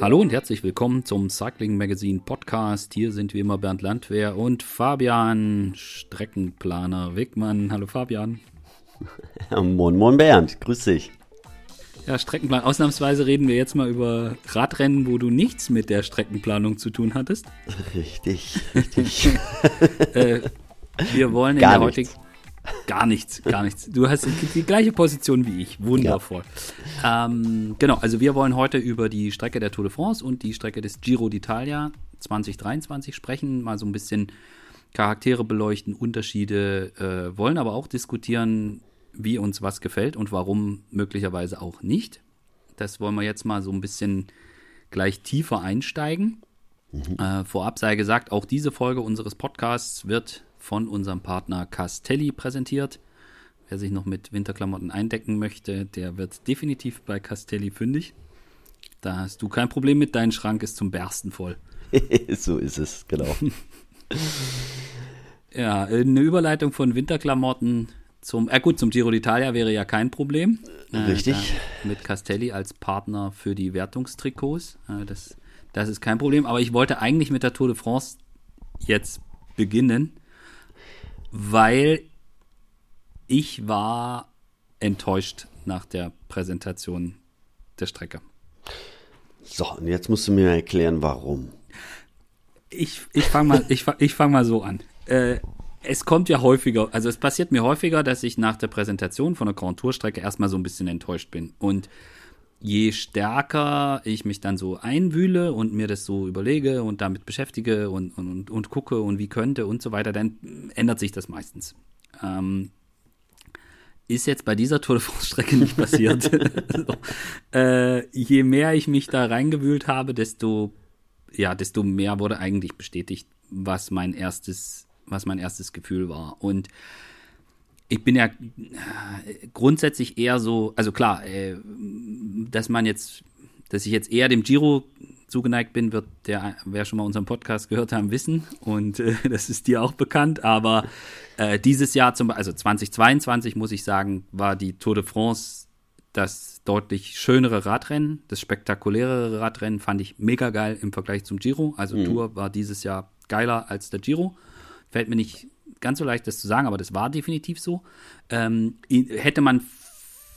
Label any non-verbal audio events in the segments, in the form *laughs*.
Hallo und herzlich willkommen zum Cycling Magazine Podcast. Hier sind wie immer Bernd Landwehr und Fabian Streckenplaner Wickmann. Hallo Fabian. moin, moin Bernd, grüß dich. Ja, Streckenplan. Ausnahmsweise reden wir jetzt mal über Radrennen, wo du nichts mit der Streckenplanung zu tun hattest. Richtig, *laughs* richtig. äh, wir wollen in Gar der nichts. heutigen. Gar nichts, gar nichts. Du hast die, gleiche Position wie ich. Wundervoll. Ähm, genau, also wir wollen heute über die Strecke der Tour de France und die Strecke des Giro d'Italia 2023 sprechen, mal so ein bisschen Charaktere beleuchten, Unterschiede, äh, wollen aber auch diskutieren, wie uns was gefällt und warum möglicherweise auch nicht. Das wollen wir jetzt mal so ein bisschen gleich tiefer einsteigen. Äh, vorab sei gesagt, auch diese Folge unseres Podcasts wird von unserem Partner Castelli präsentiert. Wer sich noch mit Winterklamotten eindecken möchte, der wird definitiv bei Castelli fündig. Da hast du kein Problem mit, dein Schrank ist zum Bersten voll. *laughs* so ist es, genau. *laughs* Ja, eine Überleitung von Winterklamotten zum, äh gut, zum Giro d'Italia wäre ja kein Problem. Äh, Richtig. mit Castelli als Partner für die Wertungstrikots. Äh, das, das ist kein Problem. Aber ich wollte eigentlich mit der Tour de France jetzt beginnen, weil ich war enttäuscht nach der Präsentation der Strecke. So, und jetzt musst du mir erklären, warum. Ich, ich fange mal, ich, ich fang mal so an. Äh, es kommt ja häufiger, also es passiert mir häufiger, dass ich nach der Präsentation von der Grand Tour Strecke erstmal so ein bisschen enttäuscht bin. Und je stärker ich mich dann so einwühle und mir das so überlege und damit beschäftige und, und, und, gucke und wie könnte und so weiter, dann ändert sich das meistens. Ähm, ist jetzt bei dieser Tour de France Strecke nicht passiert. *laughs* so. äh, je mehr ich mich da reingewühlt habe, desto ja, desto mehr wurde eigentlich bestätigt, was mein erstes, was mein erstes Gefühl war. Und ich bin ja äh, grundsätzlich eher so, also klar, äh, dass man jetzt, dass ich jetzt eher dem Giro zugeneigt bin, wird der, wer schon mal unseren Podcast gehört haben, wissen. Und äh, *laughs* das ist dir auch bekannt. Aber äh, dieses Jahr, zum, also 2022, muss ich sagen, war die Tour de France das deutlich schönere Radrennen, das spektakulärere Radrennen fand ich mega geil im Vergleich zum Giro. Also Tour war dieses Jahr geiler als der Giro. Fällt mir nicht ganz so leicht, das zu sagen, aber das war definitiv so. Ähm, hätte man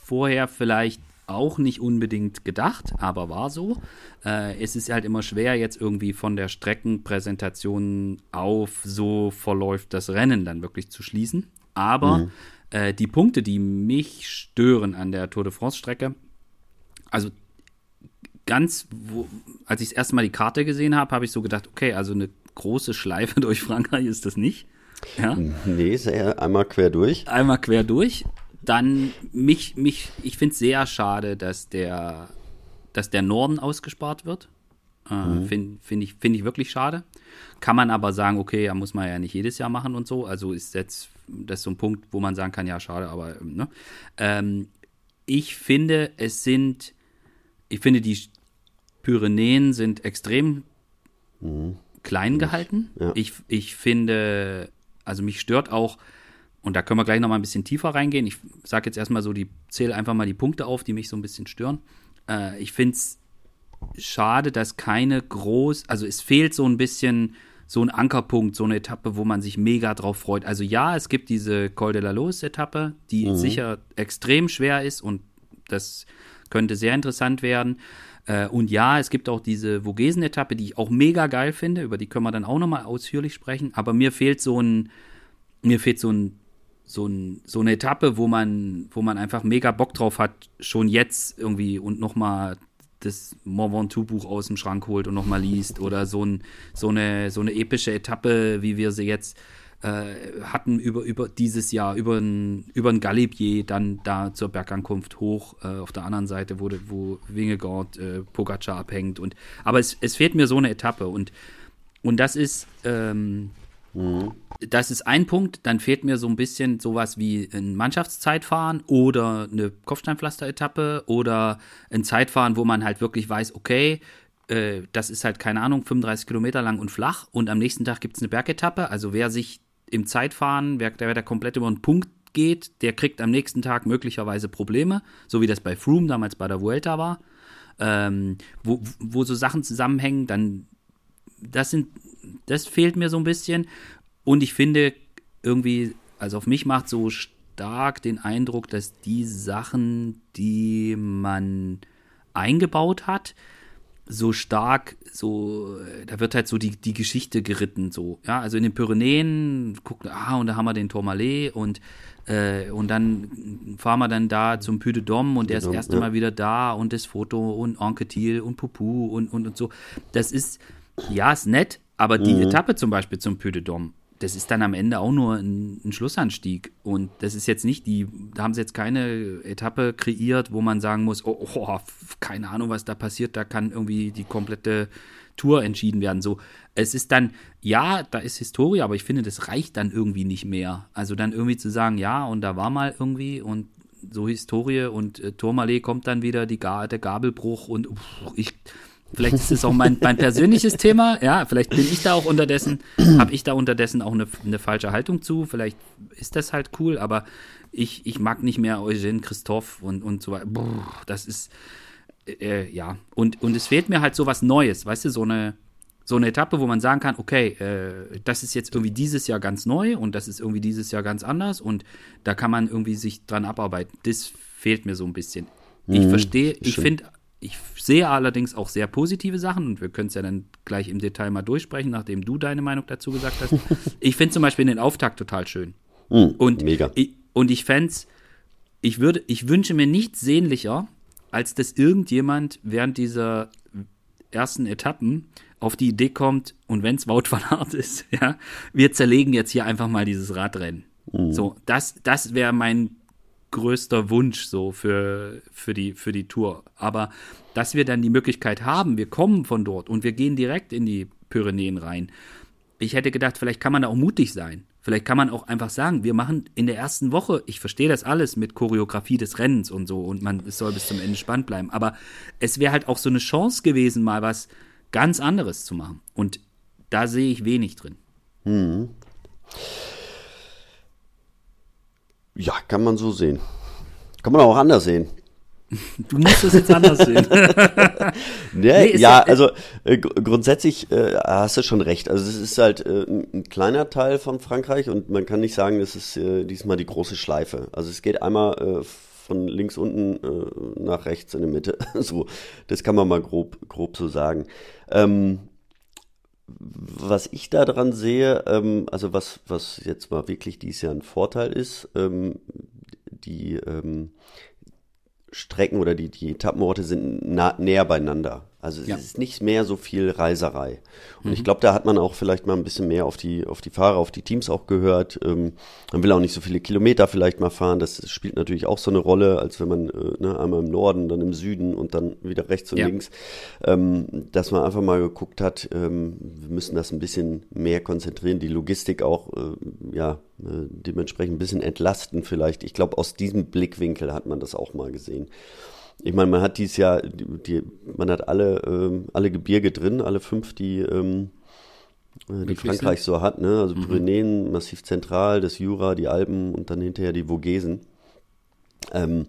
vorher vielleicht auch nicht unbedingt gedacht, aber war so. Äh, es ist halt immer schwer, jetzt irgendwie von der Streckenpräsentation auf so verläuft das Rennen dann wirklich zu schließen. Aber äh, die Punkte, die mich stören an der Tour de France-Strecke, also ganz, wo, als ich das erste Mal die Karte gesehen habe, habe ich so gedacht, okay, also eine große Schleife *laughs* durch Frankreich ist das nicht. Ja Nee, sehr einmal quer durch. einmal quer durch. Dann mich, mich, ich finde es sehr schade, dass der, dass der Norden ausgespart wird. Äh, Finde find ich, find ich wirklich schade. Kann man aber sagen, okay, ja, muss man ja nicht jedes Jahr machen und so. Also ist jetzt das ist so ein Punkt, wo man sagen kann, ja, schade, aber ähm, ne? ähm, ich finde, es sind, ich finde, die Pyrenäen sind extrem klein gehalten. Ja. Ich, ich finde, also mich stört auch, und da können wir gleich noch mal ein bisschen tiefer reingehen. Ich sage jetzt erstmal so, die zähle einfach mal die Punkte auf, die mich so ein bisschen stören. Äh, ich finde es schade, dass keine groß, also es fehlt so ein bisschen so ein Ankerpunkt, so eine Etappe, wo man sich mega drauf freut. Also ja, es gibt diese Col de la Los-Etappe, die sicher extrem schwer ist und das könnte sehr interessant werden. Äh, und ja, es gibt auch diese Vogesen-Etappe, die ich auch mega geil finde, über die können wir dann auch nochmal ausführlich sprechen. Aber mir fehlt so ein, mir fehlt so ein, so, ein, so eine Etappe, wo man, wo man einfach mega Bock drauf hat, schon jetzt irgendwie und nochmal das Mont Ventoux-Buch aus dem Schrank holt und nochmal liest oder so, ein, so, eine, so eine epische Etappe, wie wir sie jetzt äh, hatten über, über dieses Jahr, über ein, über ein Galibier, dann da zur Bergankunft hoch, äh, auf der anderen Seite, wo, wo Wingegaard äh, Pogacar abhängt. Und, aber es, es fehlt mir so eine Etappe und, und das ist, ähm, das ist ein Punkt, dann fehlt mir so ein bisschen sowas wie ein Mannschaftszeitfahren oder eine Kopfsteinpflaster-Etappe oder ein Zeitfahren, wo man halt wirklich weiß, okay, äh, das ist halt, keine Ahnung, 35 Kilometer lang und flach und am nächsten Tag gibt es eine Bergetappe. Also wer sich im Zeitfahren, wer, der, da komplett über einen Punkt geht, der kriegt am nächsten Tag möglicherweise Probleme, so wie das bei Froome damals bei der Vuelta war, ähm, wo, wo so Sachen zusammenhängen, dann das sind, das fehlt mir so ein bisschen. Und ich finde irgendwie, also auf mich macht so stark den Eindruck, dass die Sachen, die man eingebaut hat, so stark, so, da wird halt so die, die Geschichte geritten, so, ja, also in den Pyrenäen, gucken, ah, und da haben wir den Tourmalet und, äh, und dann fahren wir dann da zum Puy de Dôme und der ist das erste ja. Mal wieder da und das Foto und Anquetil und Pupu und, und, und so. Das ist, ja, ist nett, aber die mhm. Etappe zum Beispiel zum Puy de Dôme, das ist dann am Ende auch nur ein, ein, Schlussanstieg. Und das ist jetzt nicht die, da haben sie jetzt keine Etappe kreiert, wo man sagen muss, oh, oh, keine Ahnung, was da passiert, da kann irgendwie die komplette Tour entschieden werden. So, es ist dann, ja, da ist Historie, aber ich finde, das reicht dann irgendwie nicht mehr. Also dann irgendwie zu sagen, ja, und da war mal irgendwie und so Historie und äh, Tourmalet kommt dann wieder, die, der Gabelbruch und uff, ich Vielleicht ist es auch mein, mein persönliches Thema. Ja, vielleicht bin ich da auch unterdessen, *clears throat* habe ich da unterdessen auch eine, eine falsche Haltung zu. Vielleicht ist das halt cool, aber ich, ich mag nicht mehr Eugene Christoph und, und so weiter. Das ist, äh, ja. Und, und es fehlt mir halt so was Neues, weißt du, so eine, so eine Etappe, wo man sagen kann, okay, äh, das ist jetzt irgendwie dieses Jahr ganz neu und das ist irgendwie dieses Jahr ganz anders und da kann man irgendwie sich dran abarbeiten. Das fehlt mir so ein bisschen. Ich mhm, verstehe, ich finde ich sehe allerdings auch sehr positive Sachen und wir können es ja dann gleich im Detail mal durchsprechen, nachdem du deine Meinung dazu gesagt hast. *laughs* ich finde zum Beispiel den Auftakt total schön. Mm, und mega. Ich, und ich fände ich würde, ich wünsche mir nichts sehnlicher, als dass irgendjemand während dieser ersten Etappen auf die Idee kommt, und wenn es Wout van Aert ist, *laughs* ja, wir zerlegen jetzt hier einfach mal dieses Radrennen. Mm. So, das, das wäre mein größter Wunsch so für, für, die, für die Tour. Aber dass wir dann die Möglichkeit haben, wir kommen von dort und wir gehen direkt in die Pyrenäen rein. Ich hätte gedacht, vielleicht kann man da auch mutig sein. Vielleicht kann man auch einfach sagen, wir machen in der ersten Woche, ich verstehe das alles mit Choreografie des Rennens und so und man, es soll bis zum Ende spannend bleiben, aber es wäre halt auch so eine Chance gewesen, mal was ganz anderes zu machen. Und da sehe ich wenig drin. Hm. Ja, kann man so sehen. Kann man auch anders sehen. *laughs* Du musst es jetzt anders sehen. *laughs* nee, nee, ja, also äh, grundsätzlich äh, hast du schon recht. Also es ist halt äh, ein kleiner Teil von Frankreich und man kann nicht sagen, das ist äh, diesmal die große Schleife. Also es geht einmal äh, von links unten äh, nach rechts in der Mitte. *laughs* so, das kann man mal grob, grob so sagen. Ähm, was ich da dran sehe, ähm, also was, was jetzt mal wirklich dieses Jahr ein Vorteil ist, ähm, die ähm, Strecken oder die, die Etappenorte sind nah, näher beieinander. Also es ja. ist nicht mehr so viel Reiserei. Und mhm. ich glaube, da hat man auch vielleicht mal ein bisschen mehr auf die, auf die Fahrer, auf die Teams auch gehört. Ähm, man will auch nicht so viele Kilometer vielleicht mal fahren. Das spielt natürlich auch so eine Rolle, als wenn man äh, ne, einmal im Norden, dann im Süden und dann wieder rechts und ja. links. Ähm, dass man einfach mal geguckt hat, ähm, wir müssen das ein bisschen mehr konzentrieren, die Logistik auch äh, ja, äh, dementsprechend ein bisschen entlasten vielleicht. Ich glaube, aus diesem Blickwinkel hat man das auch mal gesehen. Ich meine, man hat dieses Jahr, die, die, man hat alle, ähm, alle Gebirge drin, alle fünf, die, ähm, äh, die Frankreich so hat, ne? Also mhm. Pyrenäen, Massiv Zentral, das Jura, die Alpen und dann hinterher die Vogesen. Ähm,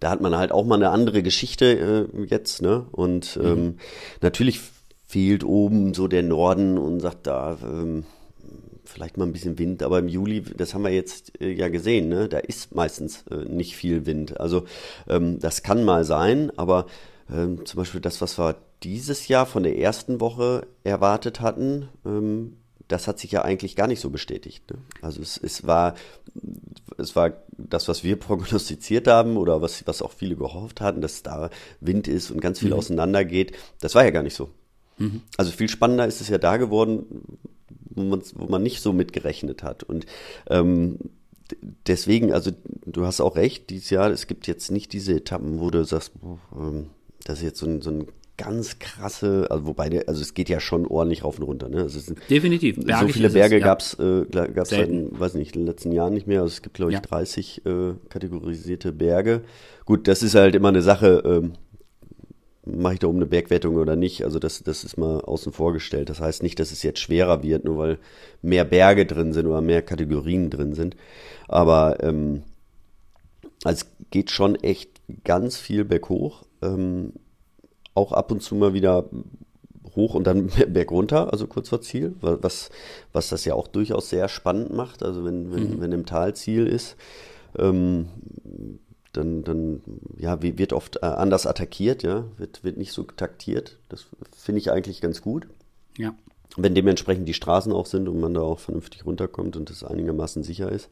da hat man halt auch mal eine andere Geschichte äh, jetzt, ne? Und mhm. ähm, natürlich fehlt oben so der Norden und sagt da, ähm, vielleicht mal ein bisschen Wind, aber im Juli, das haben wir jetzt äh, ja gesehen, ne? da ist meistens äh, nicht viel Wind. Also ähm, das kann mal sein, aber ähm, zum Beispiel das, was wir dieses Jahr von der ersten Woche erwartet hatten, ähm, das hat sich ja eigentlich gar nicht so bestätigt. Ne? Also es, es, war, es war das, was wir *laughs* prognostiziert haben oder was, was auch viele gehofft hatten, dass da Wind ist und ganz viel mhm. auseinandergeht. Das war ja gar nicht so. Mhm. Also viel spannender ist es ja da geworden, wo man, wo man nicht so mitgerechnet hat. Und ähm, deswegen, also du hast auch recht, dieses Jahr, es gibt jetzt nicht diese Etappen, wo du sagst, ähm, das ist jetzt so ein, so ein ganz krasse, also wobei, also es geht ja schon ordentlich rauf und runter. Ne? Also sind, Definitiv. Bergig so viele Berge ja. gab es, äh, gab's seit, weiß nicht, in den letzten Jahren nicht mehr. Also es gibt, glaube ich, ja. 30 äh, kategorisierte Berge. Gut, das ist halt immer eine Sache, ähm, mache ich da oben eine Bergwertung oder nicht. Also das, das ist mal außen vor gestellt. Das heißt nicht, dass es jetzt schwerer wird, nur weil mehr Berge drin sind oder mehr Kategorien drin sind. Aber ähm, also es geht schon echt ganz viel berghoch. Ähm, auch ab und zu mal wieder hoch und dann *laughs* bergunter, also kurz vor Ziel, was, was das ja auch durchaus sehr spannend macht. Also wenn, wenn, mhm. wenn im Tal Ziel ist, ähm, dann, dann ja, wird oft äh, anders attackiert, ja, wird, wird nicht so taktiert. Das finde ich eigentlich ganz gut. Ja. Wenn dementsprechend die Straßen auch sind und man da auch vernünftig runterkommt und es einigermaßen sicher ist.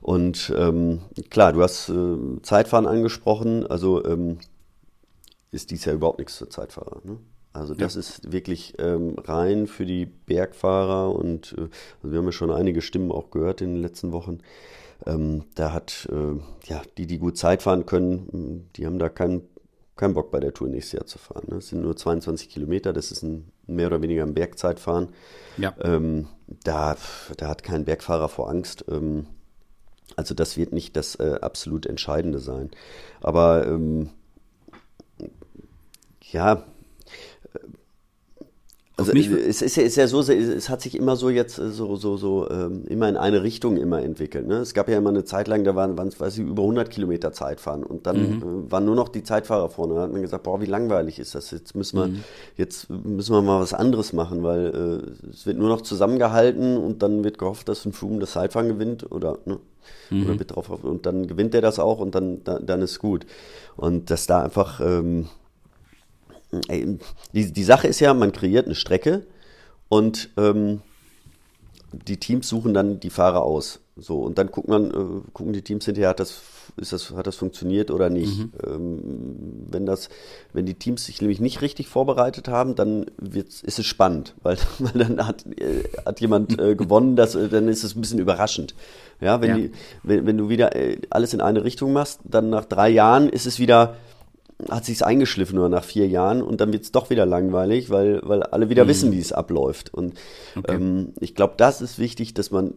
Und ähm, klar, du hast äh, Zeitfahren angesprochen, also ähm, ist dies ja überhaupt nichts für Zeitfahrer. Ne? Also das ja. ist wirklich ähm, rein für die Bergfahrer und äh, also wir haben ja schon einige Stimmen auch gehört in den letzten Wochen. Ähm, da hat, äh, ja, die, die gut Zeit fahren können, die haben da keinen keinen Bock bei der Tour nächstes Jahr zu fahren. Ne? Das sind nur 22 Kilometer, das ist ein mehr oder weniger ein Bergzeitfahren. Ja. Ähm, da, da hat kein Bergfahrer vor Angst. Ähm, also das wird nicht das äh, absolut Entscheidende sein. Aber ähm, ja, also es ist ja, ist ja so, es hat sich immer so jetzt äh, so, so, so ähm, immer in eine Richtung immer entwickelt. Ne? Es gab ja immer eine Zeit lang, da waren, waren weiß ich, über 100 Kilometer Zeitfahren und dann mhm. äh, waren nur noch die Zeitfahrer vorne. Da hat man gesagt, boah, wie langweilig ist das? Jetzt müssen wir, mhm. jetzt müssen wir mal was anderes machen, weil äh, es wird nur noch zusammengehalten und dann wird gehofft, dass ein Froome das Zeitfahren gewinnt oder, ne? Mhm. oder wird drauf und dann gewinnt er das auch und dann, dann, dann ist gut. Und dass da einfach ähm, die, die Sache ist ja, man kreiert eine Strecke und ähm, die Teams suchen dann die Fahrer aus. So, und dann guckt man, äh, gucken die Teams hinterher, hat das, ist das, hat das funktioniert oder nicht. Mhm. Ähm, wenn, das, wenn die Teams sich nämlich nicht richtig vorbereitet haben, dann wird's, ist es spannend, *laughs* weil, weil dann hat, äh, hat jemand äh, *laughs* gewonnen, das, äh, dann ist es ein bisschen überraschend. Ja, wenn, ja. Die, wenn, wenn du wieder äh, alles in eine Richtung machst, dann nach drei Jahren ist es wieder, hat sich's eingeschliffen nur nach vier Jahren und dann wird's doch wieder langweilig, weil, weil alle wieder mhm. wissen, wie es abläuft. Und okay. ähm, ich glaube, das ist wichtig, dass man,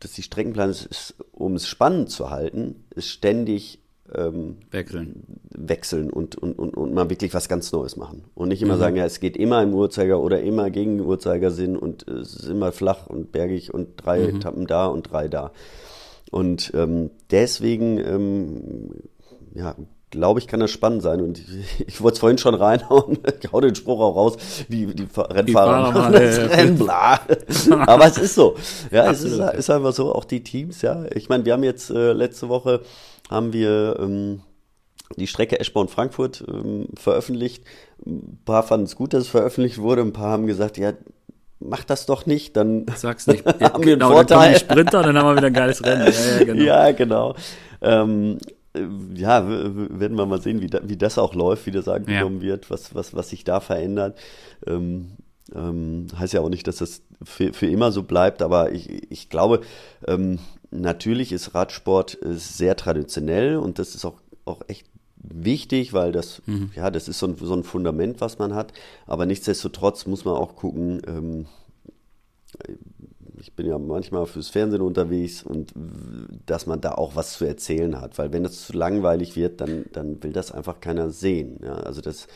dass die Streckenplanung, ist, um es spannend zu halten, ist ständig ähm, wechseln, wechseln und, und, und, und mal wirklich was ganz Neues machen. Und nicht immer mhm. sagen, ja, es geht immer im Uhrzeiger oder immer gegen den Uhrzeigersinn und es ist immer flach und bergig und drei mhm. Etappen da und drei da. Und ähm, deswegen ähm, ja, glaube ich, kann das spannend sein. Und ich, *laughs* ich wollte es vorhin schon reinhauen, *laughs* ich hau den Spruch auch raus, die, die Rennfahrer *laughs* machen das Rennen, bla. Aber es ist so. Ja, es ist, ist, einfach so, auch die Teams, ja. Ich meine, wir haben jetzt äh, letzte Woche haben wir ähm, die Strecke Eschborn-Frankfurt ähm, veröffentlicht. Ein paar fanden es gut, dass es veröffentlicht wurde, ein paar haben gesagt, ja, mach das doch nicht, dann Sag's nicht. haben wir einen genau, Vorteil. Dann Sprinter, dann haben wir wieder ein geiles Rennen. Ja, ja genau. Ja, genau. Ähm, äh, ja, werden wir mal sehen, wie, da, wie das auch läuft, wie das angenommen ja. wird, was, was, was sich da verändert. Ähm, ähm, heißt ja auch nicht, dass das für, für immer so bleibt, aber ich, ich glaube, ähm, natürlich ist Radsport äh, sehr traditionell und das ist auch, auch echt wichtig, weil das, mhm. ja, das ist so ein, so ein Fundament, was man hat. Aber nichtsdestotrotz muss man auch gucken, ähm, ich bin ja manchmal fürs Fernsehen unterwegs und dass man da auch was zu erzählen hat, weil wenn das zu langweilig wird, dann, dann will das einfach keiner sehen. Ja, also das,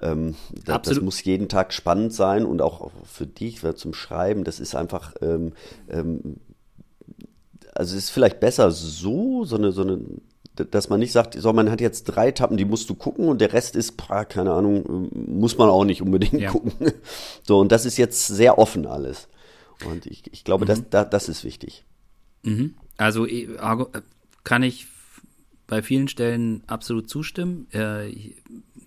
ähm, das, das, muss jeden Tag spannend sein und auch für dich zum Schreiben, das ist einfach, ähm, ähm, also es ist vielleicht besser so, so eine, so eine dass man nicht sagt, so, man hat jetzt drei Etappen, die musst du gucken und der Rest ist, keine Ahnung, muss man auch nicht unbedingt ja. gucken. *laughs* So, und das ist jetzt sehr offen alles. Und ich, ich glaube, mhm. das, das, das ist wichtig. Mhm. Also äh, kann ich bei vielen Stellen absolut zustimmen. Äh,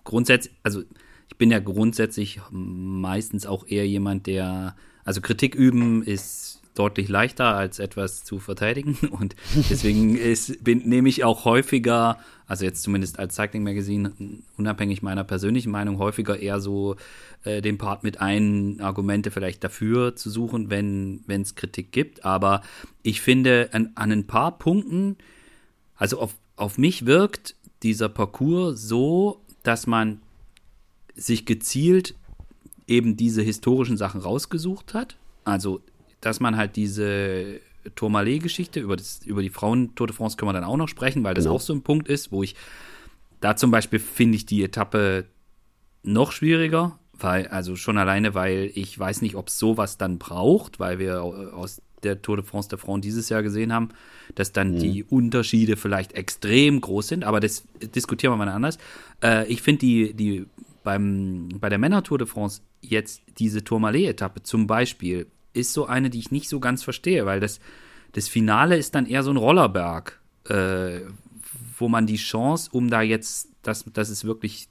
grundsätzlich, also ich bin ja grundsätzlich meistens auch eher jemand, der, also Kritik üben ist deutlich leichter als etwas zu verteidigen *laughs* und deswegen ist, bin, nehme ich auch häufiger, also jetzt zumindest als Cycling Magazine, unabhängig meiner persönlichen Meinung, häufiger eher so äh, den Part mit ein, Argumente vielleicht dafür zu suchen, wenn es Kritik gibt. Aber ich finde, an, an ein paar Punkten, also auf, auf mich wirkt dieser Parcours so, dass man sich gezielt eben diese historischen Sachen rausgesucht hat. Also dass man halt diese Tourmalet-Geschichte, über, über die Frauen-Tour de France können wir dann auch noch sprechen, weil das genau. auch so ein Punkt ist, wo ich da zum Beispiel finde ich die Etappe noch schwieriger, weil, also schon alleine, weil ich weiß nicht, ob es sowas dann braucht, weil wir aus der Tour de France de France dieses Jahr gesehen haben, dass dann mhm. die Unterschiede vielleicht extrem groß sind, aber das diskutieren wir mal anders. Äh, ich finde die, die beim, bei der Männer Tour de France jetzt diese Tourmalet-Etappe zum Beispiel ist so eine, die ich nicht so ganz verstehe, weil das, das Finale ist dann eher so ein Rollerberg, äh, wo man die Chance, um da jetzt, dass, dass es wirklich,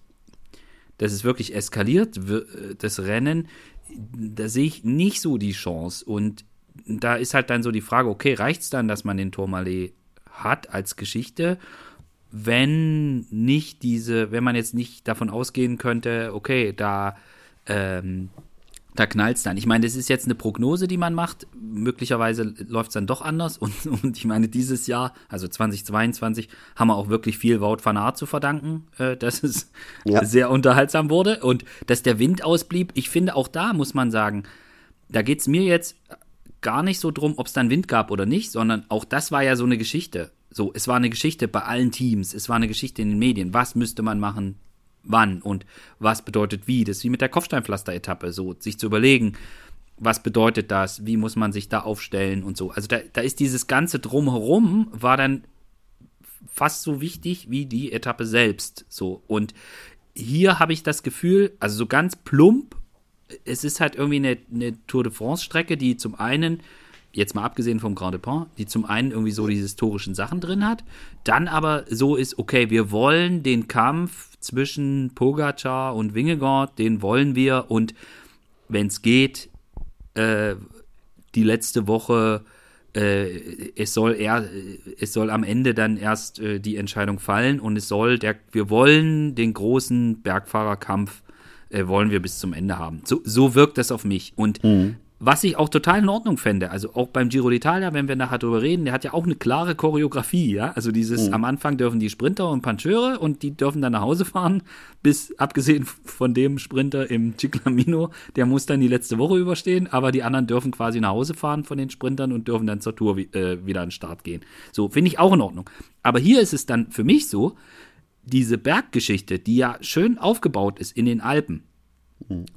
dass es wirklich eskaliert, das Rennen, da sehe ich nicht so die Chance. Und da ist halt dann so die Frage, okay, reicht es dann, dass man den Tourmalet hat als Geschichte? Wenn nicht diese, wenn man jetzt nicht davon ausgehen könnte, okay, da ähm, da knallt es dann. Ich meine, das ist jetzt eine Prognose, die man macht. Möglicherweise läuft es dann doch anders. *laughs* Und, und ich meine, dieses Jahr, also 2022, haben wir auch wirklich viel Wout van Aert zu verdanken, äh, dass es *laughs* ja. sehr unterhaltsam wurde und dass der Wind ausblieb. Ich finde, auch da muss man sagen, da geht es mir jetzt gar nicht so drum, ob es dann Wind gab oder nicht, sondern auch das war ja so eine Geschichte. So, es war eine Geschichte bei allen Teams, es war eine Geschichte in den Medien. Was müsste man machen, wann und was bedeutet wie. Das ist wie mit der Kopfsteinpflaster-Etappe, so sich zu überlegen, was bedeutet das, wie muss man sich da aufstellen und so. Also da, da ist dieses ganze Drumherum, war dann fast so wichtig wie die Etappe selbst. So. Und hier habe ich das Gefühl, also so ganz plump, es ist halt irgendwie eine, eine Tour de France-Strecke, die zum einen jetzt mal abgesehen vom Grand Depart, die zum einen irgendwie so die historischen Sachen drin hat, dann aber so ist, okay, wir wollen den Kampf zwischen Pogacar und Wingegaard, den wollen wir und wenn es geht, äh, die letzte Woche, äh, es soll er, es soll am Ende dann erst äh, die Entscheidung fallen und es soll der, wir wollen den großen Bergfahrerkampf äh, wollen wir bis zum Ende haben. So, so wirkt das auf mich. Und mhm. Was ich auch total in Ordnung fände, also auch beim Giro d'Italia, wenn wir nachher drüber reden, der hat ja auch eine klare Choreografie, ja. Also dieses, mhm. am Anfang dürfen die Sprinter und Pancheure und die dürfen dann nach Hause fahren, bis abgesehen von dem Sprinter im Ciclamino, der muss dann die letzte Woche überstehen, aber die anderen dürfen quasi nach Hause fahren von den Sprintern und dürfen dann zur Tour äh, wieder an den Start gehen. So, finde ich auch in Ordnung. Aber hier ist es dann für mich so, diese Berggeschichte, die ja schön aufgebaut ist in den Alpen,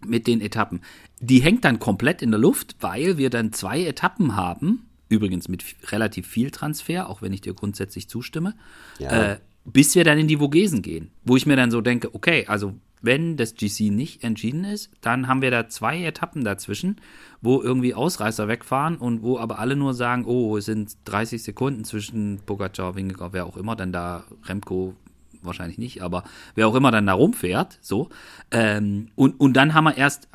mit den Etappen. Die hängt dann komplett in der Luft, weil wir dann zwei Etappen haben, übrigens mit relativ viel Transfer, auch wenn ich dir grundsätzlich zustimme, ja. äh, bis wir dann in die Vogesen gehen. Wo ich mir dann so denke, okay, also wenn das GC nicht entschieden ist, dann haben wir da zwei Etappen dazwischen, wo irgendwie Ausreißer wegfahren und wo aber alle nur sagen, oh, es sind 30 Sekunden zwischen Pogacar, Wingegaard, wer auch immer, dann da Remco wahrscheinlich nicht, aber wer auch immer dann da rumfährt, so. Ähm, und, und dann haben wir erst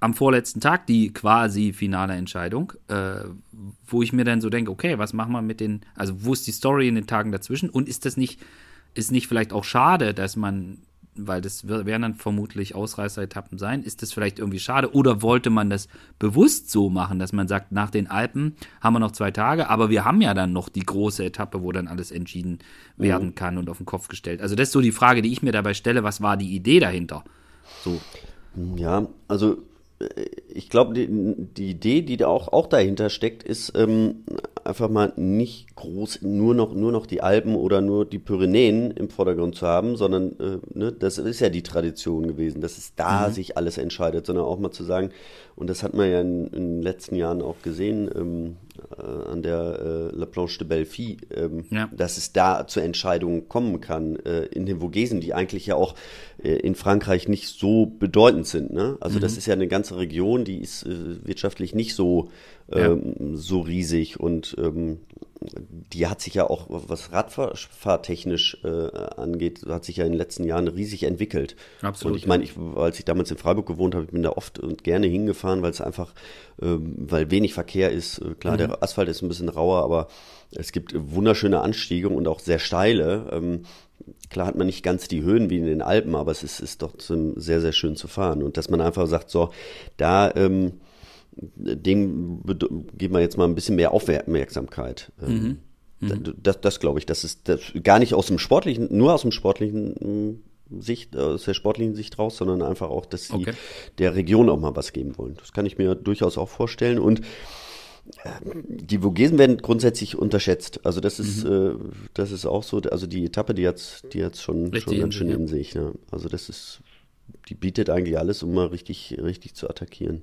am vorletzten Tag die quasi finale Entscheidung, äh, wo ich mir dann so denke, okay, was machen wir mit den, also wo ist die Story in den Tagen dazwischen und ist das nicht, ist nicht vielleicht auch schade, dass man weil das werden dann vermutlich Ausreißeretappen sein. Ist das vielleicht irgendwie schade? Oder wollte man das bewusst so machen, dass man sagt, nach den Alpen haben wir noch zwei Tage, aber wir haben ja dann noch die große Etappe, wo dann alles entschieden werden mhm. kann und auf den Kopf gestellt. Also das ist so die Frage, die ich mir dabei stelle, was war die Idee dahinter? So. Ja, also ich glaube, die, die, Idee, die da auch, auch dahinter steckt, ist ähm, einfach mal nicht groß nur noch, nur noch die Alpen oder nur die Pyrenäen im Vordergrund zu haben, sondern äh, ne, das ist ja die Tradition gewesen, dass es da mhm. sich alles entscheidet, sondern auch mal zu sagen, und das hat man ja in, in den letzten Jahren auch gesehen, ähm, äh, an der äh, La Planche de Belfi, ähm, ja. dass es da zu Entscheidungen kommen kann äh, in den Vogesen, die eigentlich ja auch äh, in Frankreich nicht so bedeutend sind. Ne? Also mhm. das ist ja eine ganze Region, die ist äh, wirtschaftlich nicht so, ähm, ja. so riesig und ähm, die hat sich ja auch, was Radfahrtechnisch äh, angeht, hat sich ja in den letzten Jahren riesig entwickelt. Absolut. Und ich meine, ich, als ich damals in Freiburg gewohnt habe, ich bin da oft und gerne hingefahren, weil es einfach, ähm, weil wenig Verkehr ist. Äh, klar, mhm. der Asphalt ist ein bisschen rauer, aber es gibt wunderschöne Anstiege und auch sehr steile. Ähm, klar hat man nicht ganz die Höhen wie in den Alpen, aber es ist, ist doch sehr, sehr schön zu fahren. Und dass man einfach sagt, so, da, ähm, dem geben wir jetzt mal ein bisschen mehr Aufmerksamkeit. Ähm, mhm. Mhm. Das, das glaube ich, das ist das gar nicht aus dem sportlichen, nur aus dem sportlichen hm, Sicht, aus der sportlichen Sicht raus, sondern einfach auch, dass sie okay. der Region auch mal was geben wollen. Das kann ich mir durchaus auch vorstellen. Und die Vogesen werden grundsätzlich unterschätzt. Also das ist, mhm. äh, das ist auch so. Also die Etappe, die hat's, die hat's schon, schon ganz schön in sich. Ja. Also das ist, die bietet eigentlich alles, um mal richtig, richtig zu attackieren.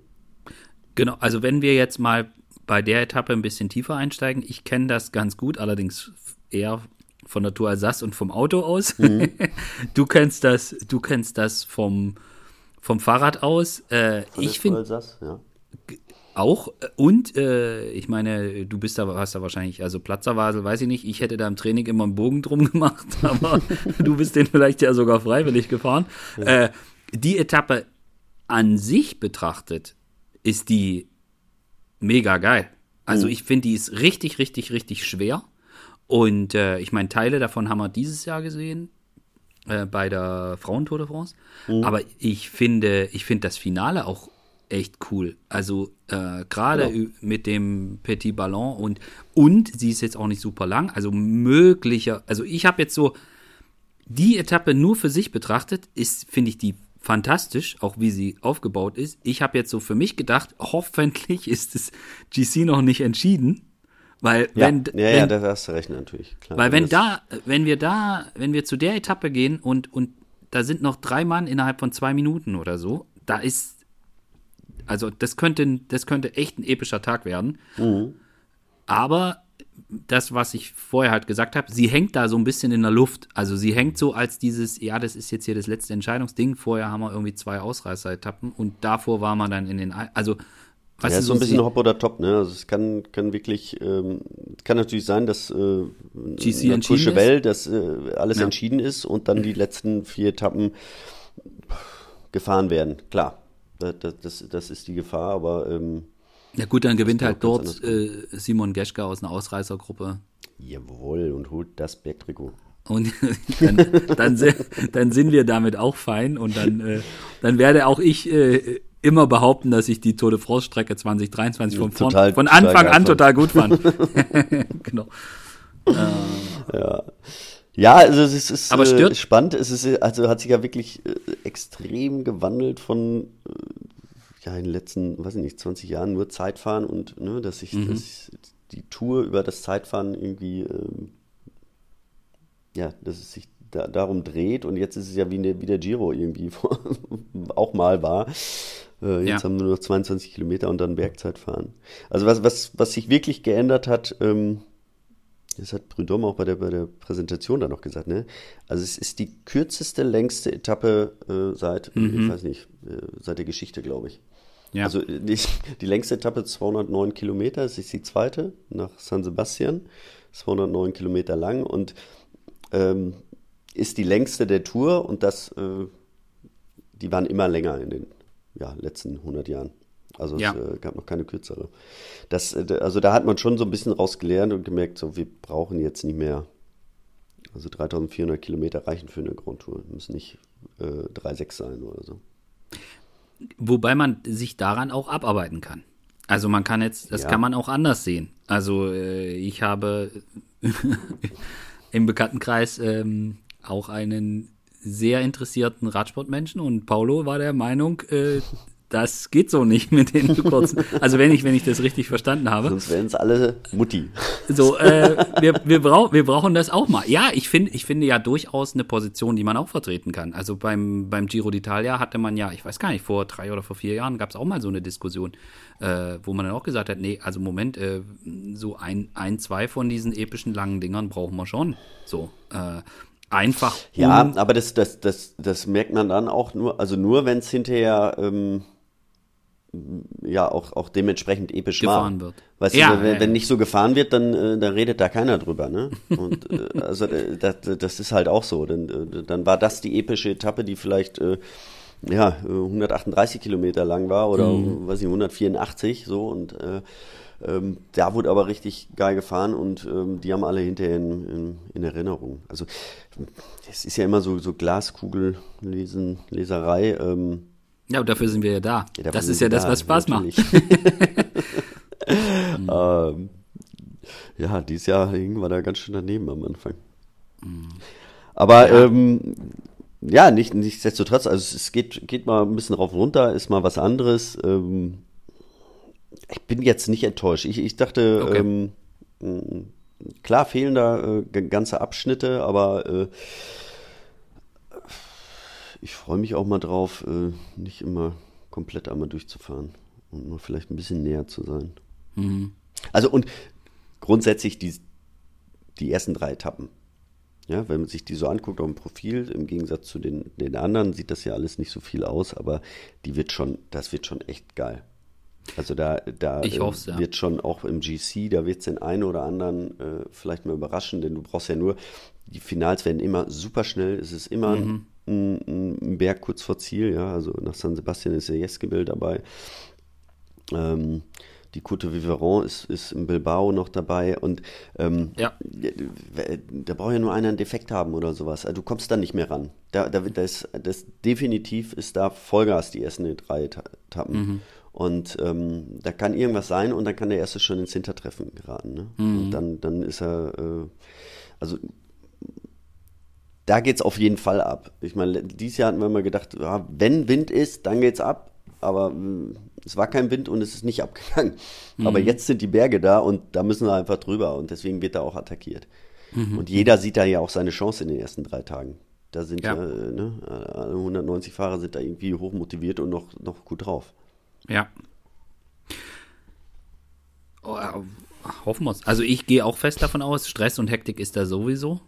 Genau. Also wenn wir jetzt mal bei der Etappe ein bisschen tiefer einsteigen, ich kenne das ganz gut, allerdings eher von der Tour Alsace und vom Auto aus. Mhm. *laughs* Du kennst das, du kennst das vom vom Fahrrad aus. Äh, ich finde ja. auch und äh, ich meine, du bist da, hast da wahrscheinlich also Platzerwasel, weiß ich nicht. Ich hätte da im Training immer einen Bogen drum *laughs* gemacht, aber du bist den vielleicht ja sogar freiwillig gefahren. Ja. Äh, die Etappe an sich betrachtet ist die mega geil. Also mhm. ich finde, die ist richtig, richtig, richtig schwer. Und äh, ich meine, Teile davon haben wir dieses Jahr gesehen äh, bei der Frauentour de France. Mhm. Aber ich finde, ich finde das Finale auch echt cool. Also äh, gerade. Genau. mit dem Petit Ballon und und sie ist jetzt auch nicht super lang. Also möglicher, also ich habe jetzt so die Etappe nur für sich betrachtet, ist finde ich die fantastisch, auch wie sie aufgebaut ist. Ich habe jetzt so für mich gedacht, hoffentlich ist das GC noch nicht entschieden. Weil ja, wenn, ja, wenn, ja, da hast du recht natürlich. Klar, weil wenn da, wenn wir da, wenn wir zu der Etappe gehen und und da sind noch drei Mann innerhalb von zwei Minuten oder so, da ist, also das könnte, das könnte echt ein epischer Tag werden. Mhm. Aber das, was ich vorher halt gesagt habe, sie hängt da so ein bisschen in der Luft. Also sie hängt so als dieses, ja, das ist jetzt hier das letzte Entscheidungsding. Vorher haben wir irgendwie zwei Ausreißer-Etappen und davor war man dann in den, also Weißt ja, ist so ein bisschen Hop oder Top, ne? Also es kann, kann wirklich, ähm, kann natürlich sein, dass äh, GC entschieden Welt, dass äh, alles ja. entschieden ist und dann die letzten vier Etappen gefahren werden. Klar, das, das, das ist die Gefahr, aber ähm, ja gut, dann gewinnt halt dort äh, Simon Geschke aus einer Ausreißergruppe. Jawohl, und holt das Bergtrikot. Und *laughs* dann, dann, dann, sind wir damit auch fein und dann, äh, dann werde auch ich äh, immer behaupten, dass ich die Tour de France Strecke 2023 von, total, von Anfang an total gut fand. *laughs* *laughs* genau. Ja. Ja, also es ist? Äh, spannend. Es ist, also hat sich ja wirklich äh, extrem gewandelt von äh, ja in den letzten, weiß ich nicht, 20 Jahren nur Zeitfahren und ne, dass sich mhm. dass die Tour über das Zeitfahren irgendwie ähm, ja, dass es sich da, darum dreht und jetzt ist es ja wie, ne, wie der Giro irgendwie *laughs* auch mal war. Äh, jetzt ja. haben wir nur noch 22 Kilometer und dann Bergzeit fahren. Also was, was, was sich wirklich geändert hat, ähm, das hat Prudhomme auch bei der, bei der Präsentation da noch gesagt, ne? Also es ist die kürzeste, längste Etappe äh, seit, mhm. ich weiß nicht, äh, seit der Geschichte, glaube ich. Ja. Also die, die, längste Etappe 209 Kilometer, es ist die zweite nach San Sebastian, 209 Kilometer lang und ähm, ist die längste der Tour und das, äh, die waren immer länger in den ja, letzten 100 Jahren. Also ja. es äh, gab noch keine kürzere. Das, äh, also da hat man schon so ein bisschen rausgelernt und gemerkt, so wir brauchen jetzt nicht mehr. Also 3400 Kilometer reichen für eine Grand Tour. Müssen nicht äh, 3,6 sein oder so. Wobei man sich daran auch abarbeiten kann. Also man kann jetzt, das ja. kann man auch anders sehen. Also äh, ich habe *laughs* im Bekanntenkreis ähm, auch einen sehr interessierten Radsportmenschen und Paulo war der Meinung, äh, das geht so nicht mit den *laughs* kurzen. Also wenn ich, wenn ich das richtig verstanden habe. Sonst wären es alle Mutti. So, *laughs* äh, wir, wir, brauch, wir brauchen das auch mal. Ja, ich finde, ich finde ja durchaus eine Position, die man auch vertreten kann. Also beim, beim Giro d'Italia hatte man ja, ich weiß gar nicht, vor drei oder vor vier Jahren gab es auch mal so eine Diskussion, äh, wo man dann auch gesagt hat, nee, also Moment, äh, so ein, ein, zwei von diesen epischen langen Dingern brauchen wir schon. So. Äh, einfach. Ja, aber das, das, das, das merkt man dann auch nur, also nur wenn es hinterher ähm, ja auch, auch dementsprechend episch gefahren war. wird. Weißt ja, du, wenn, ja, wenn, nicht so gefahren wird, dann, äh, dann redet da keiner drüber, ne? Und äh, also äh, das, das ist halt auch so. Dann, dann war das die epische Etappe, die vielleicht ja 138 Kilometer lang war oder mhm. weiß ich 184 so und äh, ähm, da wurde aber richtig geil gefahren und ähm, die haben alle hinterher in, in, in, Erinnerung. Also es ist ja immer so, so Glaskugel-Lesen, Leserei. Ähm, ja, und dafür sind wir ja da. Ja, das ist ja das, was Spaß macht. *laughs* *laughs* ähm, ja, dieses Jahr hingen wir da ganz schön daneben am Anfang. Mhm. Aber ja. Ähm, ja, nicht, nichtsdestotrotz, also es geht, geht mal ein bisschen rauf und runter, ist mal was anderes. Ähm, ich bin jetzt nicht enttäuscht. Ich, ich dachte, okay. ähm, klar fehlen da äh, ganze Abschnitte, aber äh, ich freue mich auch mal drauf, äh, nicht immer komplett einmal durchzufahren und mal vielleicht ein bisschen näher zu sein. Mhm. Also und grundsätzlich die, die ersten drei Etappen. Ja, wenn man sich die so anguckt auf dem Profil, im Gegensatz zu den, den anderen, sieht das ja alles nicht so viel aus, aber die wird schon, das wird schon echt geil. Also da, da äh, ja. wird schon auch im GC, da wird es den einen oder anderen äh, vielleicht mal überraschen, denn du brauchst ja nur, die Finals werden immer super schnell, es ist immer mhm. ein, ein, Berg kurz vor Ziel, ja, also nach San Sebastian ist der Jeske-Bill dabei. Ähm, die Cote Viveron ist, ist in Bilbao noch dabei und ähm, ja. da braucht ja nur einer einen Defekt haben oder sowas. Also du kommst dann nicht mehr ran. Da, da, das, das definitiv ist da Vollgas die ersten drei Etappen. Mhm. Und ähm, da kann irgendwas sein und dann kann der erste schon ins Hintertreffen geraten. Ne? Mhm. Und dann, dann ist er, äh, also da geht es auf jeden Fall ab. Ich meine, dieses Jahr hatten wir mal gedacht, ja, wenn Wind ist, dann geht's ab. Aber mh, es war kein Wind und es ist nicht *laughs* abgegangen. Mhm. Aber jetzt sind die Berge da und da müssen wir einfach drüber und deswegen wird er auch attackiert. Mhm. Und jeder sieht da ja auch seine Chance in den ersten drei Tagen. Da sind ja, ja ne, 190 Fahrer sind da irgendwie hochmotiviert und noch, noch gut drauf. Ja. Oh, äh, hoffen wir es. Also ich gehe auch fest davon aus, Stress und Hektik ist da sowieso.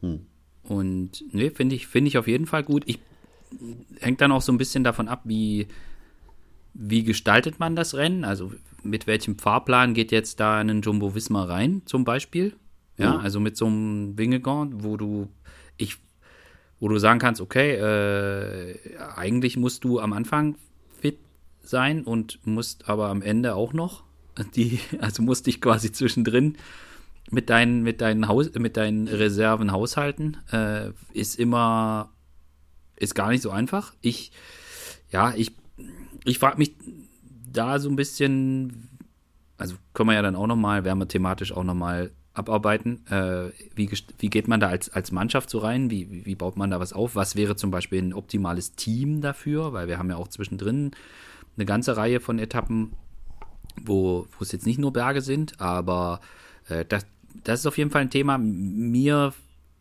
Hm. Und ne, finde ich, finde ich auf jeden Fall gut. Ich hängt dann auch so ein bisschen davon ab, wie, wie gestaltet man das Rennen? Also mit welchem Fahrplan geht jetzt da ein Jumbo Wismar rein, zum Beispiel? Ja, ja. also mit so einem Wingegaard, wo du, ich, wo du sagen kannst, okay, äh, eigentlich musst du am Anfang fit sein und musst aber am Ende auch noch die, also musst dich quasi zwischendrin mit deinen, mit deinen Haus, mit deinen Reserven haushalten, äh, ist immer, ist gar nicht so einfach. Ich, ja, ich ich frage mich da so ein bisschen, also können wir ja dann auch nochmal, werden wir thematisch auch nochmal abarbeiten. Äh, wie, wie geht man da als, als Mannschaft so rein? Wie, wie baut man da was auf? Was wäre zum Beispiel ein optimales Team dafür? Weil wir haben ja auch zwischendrin eine ganze Reihe von Etappen, wo, es jetzt nicht nur Berge sind, aber äh, das, das ist auf jeden Fall ein Thema. Mir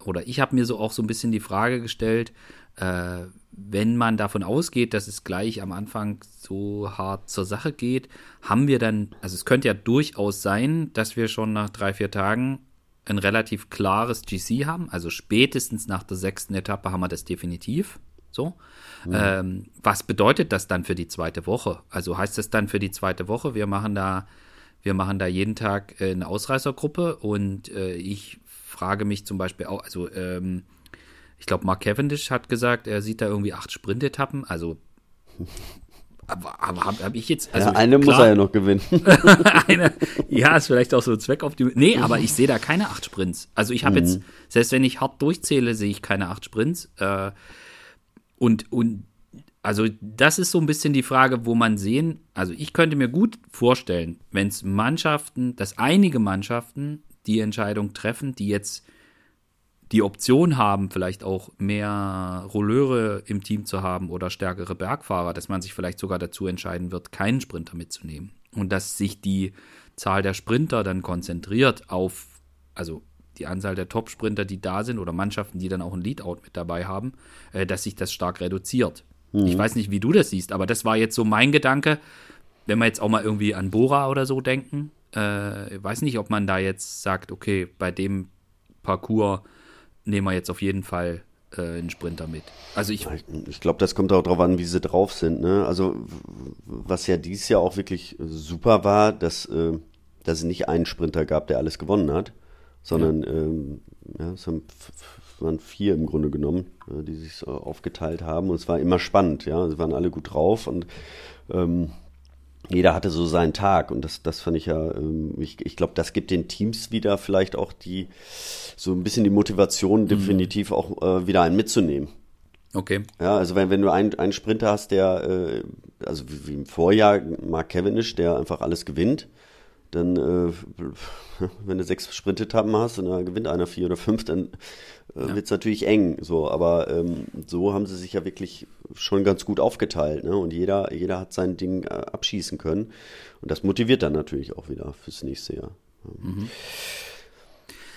oder ich habe mir so auch so ein bisschen die Frage gestellt, äh, wenn man davon ausgeht, dass es gleich am Anfang so hart zur Sache geht, haben wir dann, also es könnte ja durchaus sein, dass wir schon nach drei, vier Tagen ein relativ klares GC haben. Also spätestens nach der sechsten Etappe haben wir das definitiv. So. Ja. Ähm, was bedeutet das dann für die zweite Woche? Also heißt das dann für die zweite Woche, wir machen da, wir machen da jeden Tag äh, eine Ausreißergruppe und äh, ich frage mich zum Beispiel auch, also ähm, ich glaube, Mark Cavendish hat gesagt, er sieht da irgendwie acht Sprintetappen. Also, *laughs* aber, aber habe hab ich jetzt. Also ja, eine klar, muss er ja noch gewinnen. *laughs* *laughs* eine, ja, ist vielleicht auch so ein Zweck auf die. Nee, aber ich sehe da keine acht Sprints. Also, ich habe mhm. jetzt, selbst wenn ich hart durchzähle, sehe ich keine acht Sprints. Äh, und, und also das ist so ein bisschen die Frage, wo man sehen, also ich könnte mir gut vorstellen, wenn es Mannschaften, dass einige Mannschaften die Entscheidung treffen, die jetzt die Option haben, vielleicht auch mehr Rolleure im Team zu haben oder stärkere Bergfahrer, dass man sich vielleicht sogar dazu entscheiden wird, keinen Sprinter mitzunehmen. Und dass sich die Zahl der Sprinter dann konzentriert auf, also die Anzahl der Top-Sprinter, die da sind oder Mannschaften, die dann auch ein Leadout mit dabei haben, äh, dass sich das stark reduziert. Mhm. Ich weiß nicht, wie du das siehst, aber das war jetzt so mein Gedanke, wenn wir jetzt auch mal irgendwie an Bora oder so denken. Äh, ich weiß nicht, ob man da jetzt sagt, okay, bei dem Parcours nehmen wir jetzt auf jeden Fall äh, einen Sprinter mit. Also ich, ich glaube, das kommt auch darauf an, wie sie drauf sind. Ne? Also was ja dieses Jahr auch wirklich super war, dass, äh, dass es nicht einen Sprinter gab, der alles gewonnen hat, sondern ja. ähm, ja, es haben, waren vier im Grunde genommen, äh, die sich so aufgeteilt haben und es war immer spannend. Ja, sie waren alle gut drauf und ähm, jeder hatte so seinen Tag und das, das fand ich ja, ähm, ich, ich glaube, das gibt den Teams wieder vielleicht auch die, so ein bisschen die Motivation, mhm. definitiv auch äh, wieder einen mitzunehmen. Okay. Ja, also wenn, wenn du einen, einen Sprinter hast, der, äh, also wie, wie im Vorjahr Mark Cavendish, der einfach alles gewinnt, dann, äh, wenn du sechs Sprintetappen hast und dann gewinnt einer vier oder fünf, dann äh, ja. wird es natürlich eng. So, aber ähm, so haben sie sich ja wirklich schon ganz gut aufgeteilt, ne? Und jeder, jeder hat sein Ding äh, abschießen können. Und das motiviert dann natürlich auch wieder fürs nächste Jahr. Mhm.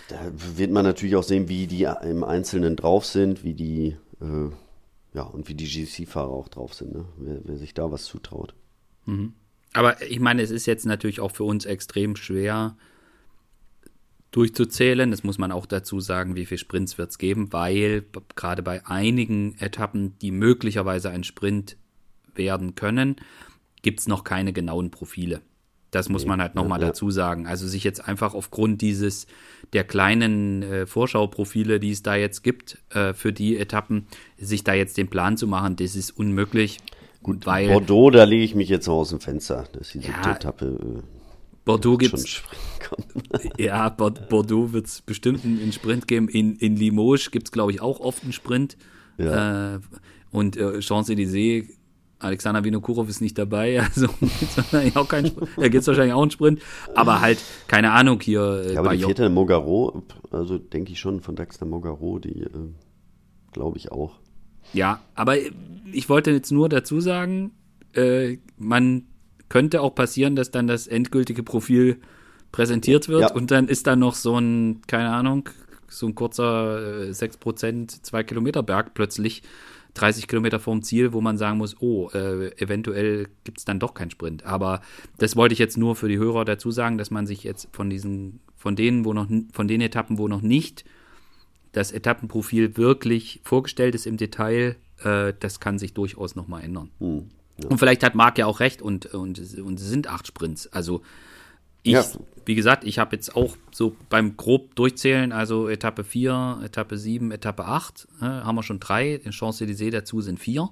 Da wird man natürlich auch sehen, wie die im Einzelnen drauf sind, wie die, äh, ja, und wie die GC-Fahrer auch drauf sind, ne? wer, wer sich da was zutraut. Mhm. Aber ich meine, es ist jetzt natürlich auch für uns extrem schwer durchzuzählen. Das muss man auch dazu sagen, wie viele Sprints wird es geben, weil gerade bei einigen Etappen, die möglicherweise ein Sprint werden können, gibt es noch keine genauen Profile. Das muss man halt nochmal ja, dazu sagen. Also sich jetzt einfach aufgrund dieses der kleinen äh, Vorschauprofile, die es da jetzt gibt, äh, für die Etappen, sich da jetzt den Plan zu machen, das ist unmöglich. Gut, weil, Bordeaux, da lege ich mich jetzt aus dem Fenster, dass diese ja, Etappe. Äh, Bordeaux gibt's. *laughs* ja, Bordeaux wird es bestimmt einen Sprint geben. In, in Limoges gibt es, glaube ich, auch oft einen Sprint. Ja. Äh, und äh, Champs-Élysées, Alexander Vinokurov ist nicht dabei, *laughs* also gibt's wahrscheinlich auch keinen Sprint. Da gibt es wahrscheinlich auch einen Sprint. Aber halt, keine Ahnung, hier. Äh, ja, aber die vierte Mogaro, also denke ich schon von Dexter Mogaro, die äh, glaube ich auch. Ja, aber ich wollte jetzt nur dazu sagen, äh, man könnte auch passieren, dass dann das endgültige Profil präsentiert wird ja. und dann ist da noch so ein, keine Ahnung, so ein kurzer äh, 6%, 2 Kilometer Berg plötzlich 30 Kilometer vorm Ziel, wo man sagen muss, oh, äh, eventuell gibt es dann doch keinen Sprint. Aber das wollte ich jetzt nur für die Hörer dazu sagen, dass man sich jetzt von diesen, von denen, wo noch, von den Etappen, wo noch nicht das Etappenprofil wirklich vorgestellt ist im Detail, äh, das kann sich durchaus nochmal ändern. Hm, ja. Und vielleicht hat Marc ja auch recht und, und, und es sind acht Sprints. Also ich, ja. wie gesagt, ich habe jetzt auch so beim grob durchzählen, also Etappe 4, Etappe 7, Etappe 8, äh, haben wir schon drei, den Champs-Élysées dazu sind vier.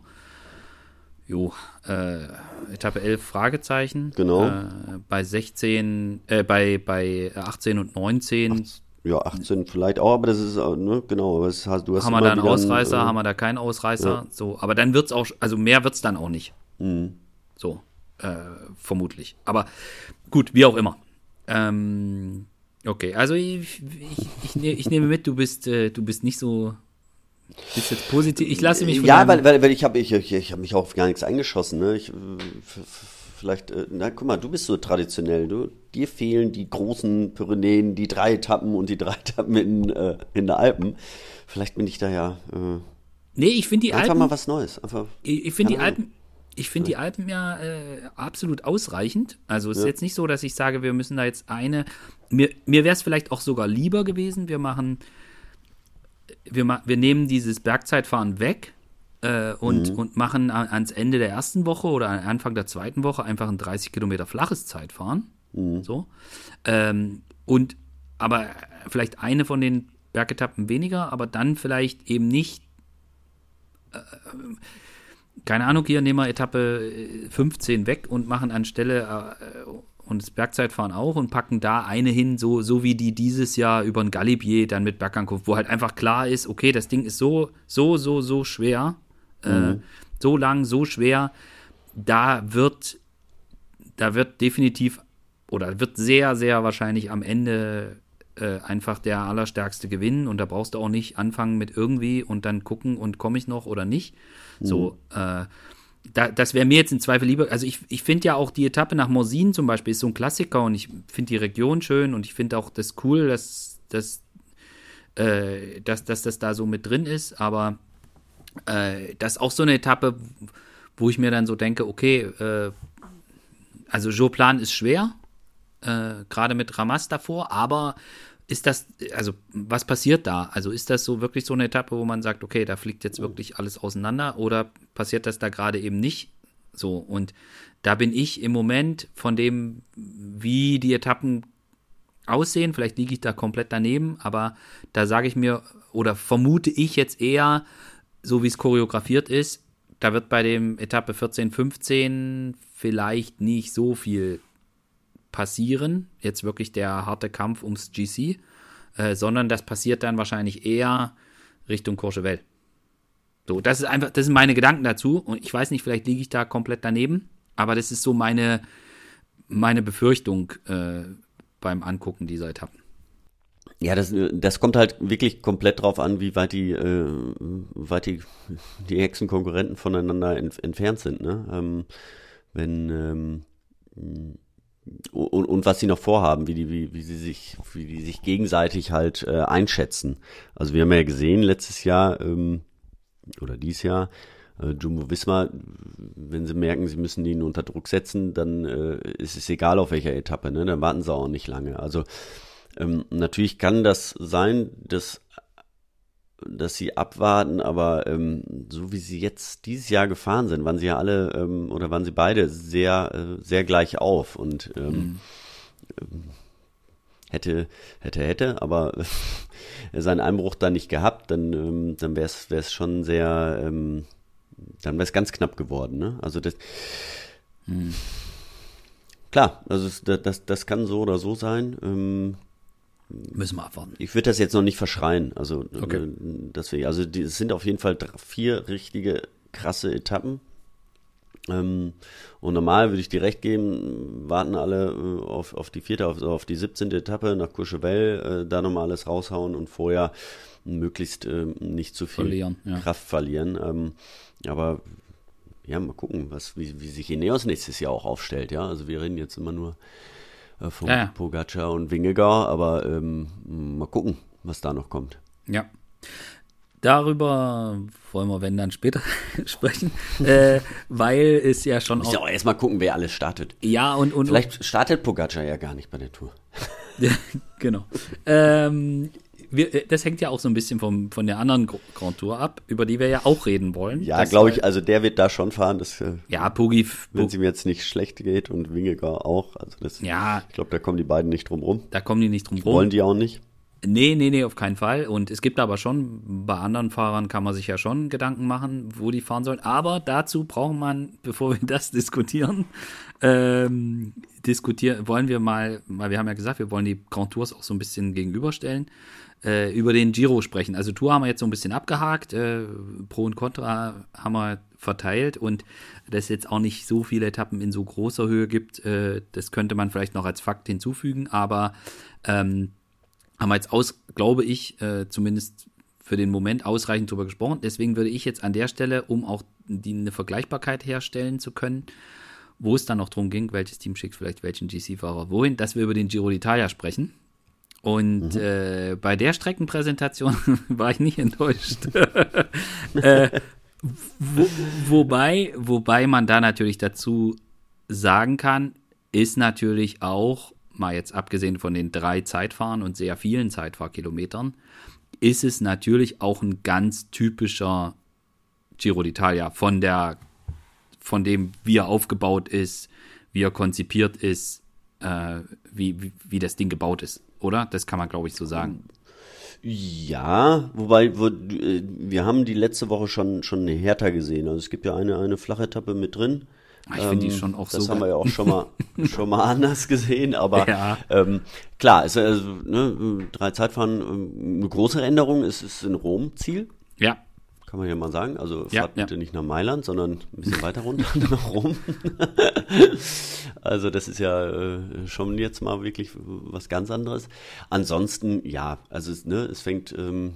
Jo, äh, Etappe 11 Fragezeichen. Genau. Äh, bei 16, äh, bei, bei 18 und 19 Ach, ja, 18 vielleicht auch, aber das ist, ne, genau. Was hast, du hast haben wir da einen Ausreißer, einen, äh, haben wir da keinen Ausreißer? Ja. So, aber dann wird es auch, also mehr wird es dann auch nicht. Mhm. So, äh, vermutlich. Aber gut, wie auch immer. Ähm, okay, also ich, ich, ich, ich, nehme mit, du bist, äh, du bist nicht so bist jetzt positiv. Ich lasse mich von Ja, weil, weil, weil ich habe ich, ich, ich hab mich auf gar nichts eingeschossen. Ne? Ich, vielleicht, äh, na guck mal, du bist so traditionell. Du, dir fehlen die großen Pyrenäen, die drei Etappen und die drei *laughs* Etappen in, äh, in der Alpen. Vielleicht bin ich da ja. Äh, nee, ich finde die einfach Alpen. Einfach mal was Neues. Einfach, ich, ich finde die Alpen. Ich finde die Alpen ja äh, absolut ausreichend. Also es ist ja. jetzt nicht so, dass ich sage, wir müssen da jetzt eine. Mir, mir wäre es vielleicht auch sogar lieber gewesen, wir machen, wir, wir nehmen dieses Bergzeitfahren weg äh, und, mhm. und machen ans Ende der ersten Woche oder Anfang der zweiten Woche einfach ein 30 Kilometer flaches Zeitfahren. Mhm. So. Ähm, und aber vielleicht eine von den Bergetappen weniger, aber dann vielleicht eben nicht. Äh, keine Ahnung, hier nehmen wir Etappe 15 äh, weg und machen anstelle äh, und das Bergzeitfahren auch und packen da eine hin, so, so wie die dieses Jahr über ein Galibier dann mit Bergankunft, wo halt einfach klar ist, okay, das Ding ist so, so, so, so schwer, äh, mhm. äh, so lang, so schwer, da wird, da wird definitiv oder wird sehr, sehr wahrscheinlich am Ende äh, einfach der Allerstärkste gewinnen und da brauchst du auch nicht anfangen mit irgendwie und dann gucken und komme ich noch oder nicht. Mhm. So, äh, da, das wäre mir jetzt im Zweifel lieber. Also ich, ich finde ja auch die Etappe nach Morsin zum Beispiel ist so ein Klassiker und ich finde die Region schön und ich finde auch das cool, dass, dass, äh, dass, dass das da so mit drin ist, aber äh, das ist auch so eine Etappe, wo ich mir dann so denke, okay, äh, also Joplan ist schwer, äh, gerade mit Ramas davor, aber ist das, also was passiert da? Also ist das so wirklich so eine Etappe, wo man sagt, okay, da fliegt jetzt wirklich alles auseinander oder passiert das da gerade eben nicht? So, und da bin ich im Moment von dem, wie die Etappen aussehen, vielleicht liege ich da komplett daneben, aber da sage ich mir oder vermute ich jetzt eher, so wie es choreografiert ist, da wird bei dem Etappe 14, 15 vielleicht nicht so viel passieren, jetzt wirklich der harte Kampf ums GC, äh, sondern das passiert dann wahrscheinlich eher Richtung Courchevel. So, das ist einfach, das sind meine Gedanken dazu und ich weiß nicht, vielleicht liege ich da komplett daneben, aber das ist so meine, meine Befürchtung äh, beim Angucken dieser Etappen. Ja, das, das kommt halt wirklich komplett drauf an, wie weit die, äh, weit die, die Hexenkonkurrenten voneinander ent, entfernt sind. Ne? Ähm, wenn ähm, und, und was sie noch vorhaben, wie die, wie, wie sie sich, wie die sich gegenseitig halt äh, einschätzen. Also wir haben ja gesehen letztes Jahr ähm, oder dieses Jahr, äh, Jumbo Wismar, wenn sie merken, sie müssen ihn unter Druck setzen, dann äh, ist es egal auf welcher Etappe, ne? Dann warten sie auch nicht lange. Also ähm, natürlich kann das sein, dass dass sie abwarten, aber ähm, so wie sie jetzt dieses Jahr gefahren sind, waren sie ja alle ähm, oder waren sie beide sehr, äh, sehr gleich auf und ähm, mhm. Ähm, hätte, hätte, hätte, aber *laughs* seinen Einbruch da nicht gehabt, dann, ähm, dann wäre es schon sehr, ähm, dann wäre es ganz knapp geworden. Ne? Also das, mhm. klar, also das, das, das kann so oder so sein. Ähm, Müssen wir abwarten. Ich würde das jetzt noch nicht verschreien. Also, okay. Äh, deswegen, also die, es sind auf jeden Fall vier richtige krasse Etappen. Ähm, und normal würde ich dir recht geben, warten alle äh, auf, auf die vierte, auf, auf die 17. Etappe nach Courchevel, äh, da nochmal alles raushauen und vorher möglichst äh, nicht zu viel verlieren, ja. Kraft verlieren. Ähm, aber ja, mal gucken, was, wie, wie sich Ineos nächstes Jahr auch aufstellt. Ja, also wir reden jetzt immer nur äh, von ja, ja. Pogacar und Wingegar, aber ähm, mal gucken, was da noch kommt. Ja. Darüber wollen wir, wenn dann später *laughs* sprechen, äh, weil es ja schon auch. Ja auch erstmal gucken, wer alles startet. Ja, und. und Vielleicht startet Pogacar ja gar nicht bei der Tour. *laughs* ja, genau. Ähm, wir, äh, das hängt ja auch so ein bisschen vom, von der anderen Grand Tour ab, über die wir ja auch reden wollen. Ja, glaube ich, also der wird da schon fahren. Das, äh, ja, Pugi. Wenn es ihm jetzt nicht schlecht geht und Wingegar auch. Also das, ja. Ich glaube, da kommen die beiden nicht drum rum. Da kommen die nicht drum rum. Wollen die auch nicht? Nee, nee, nee, auf keinen Fall. Und es gibt aber schon, bei anderen Fahrern kann man sich ja schon Gedanken machen, wo die fahren sollen. Aber dazu braucht man, *laughs* bevor wir das diskutieren, ähm, diskutieren, wollen wir mal, weil wir haben ja gesagt, wir wollen die Grand Tours auch so ein bisschen gegenüberstellen äh, über den Giro sprechen. Also Tour haben wir jetzt so ein bisschen abgehakt, äh, Pro und Contra haben wir verteilt und dass es jetzt auch nicht so viele Etappen in so großer Höhe gibt, äh, das könnte man vielleicht noch als Fakt hinzufügen, aber ähm, haben wir jetzt aus, glaube ich, äh, zumindest für den Moment ausreichend drüber gesprochen. Deswegen würde ich jetzt an der Stelle, um auch die, eine Vergleichbarkeit herstellen zu können, wo es dann noch drum ging, welches Team schickt vielleicht welchen GC-Fahrer wohin, dass wir über den Giro d'Italia sprechen. Und mhm. äh, bei der Streckenpräsentation *laughs* war ich nicht enttäuscht. *laughs* äh, wo, wobei, wobei man da natürlich dazu sagen kann, ist natürlich auch, mal jetzt abgesehen von den drei Zeitfahren und sehr vielen Zeitfahrkilometern, ist es natürlich auch ein ganz typischer Giro d'Italia von der, von dem, wie er aufgebaut ist, wie er konzipiert ist, äh, wie, wie, wie das Ding gebaut ist oder? Das kann man, glaube ich, so sagen. Ja, wobei wo, äh, wir haben die letzte Woche schon schon härter gesehen. Also es gibt ja eine eine flache Etappe mit drin. Ah, ich finde die ähm, schon auch das so. Das haben wir ja auch schon mal *laughs* schon mal anders gesehen, aber ja. ähm, klar, es, also, ne, drei Zeitfahren, ähm, eine große Änderung. Es ist in Rom Ziel. Ja kann man ja mal sagen. Also ja, fahrt bitte nicht nach Mailand, sondern ein bisschen weiter runter *laughs* nach Rom. *laughs* also das ist ja äh, schon jetzt mal wirklich was ganz anderes. Ansonsten, ja, also es, ne, es fängt ähm,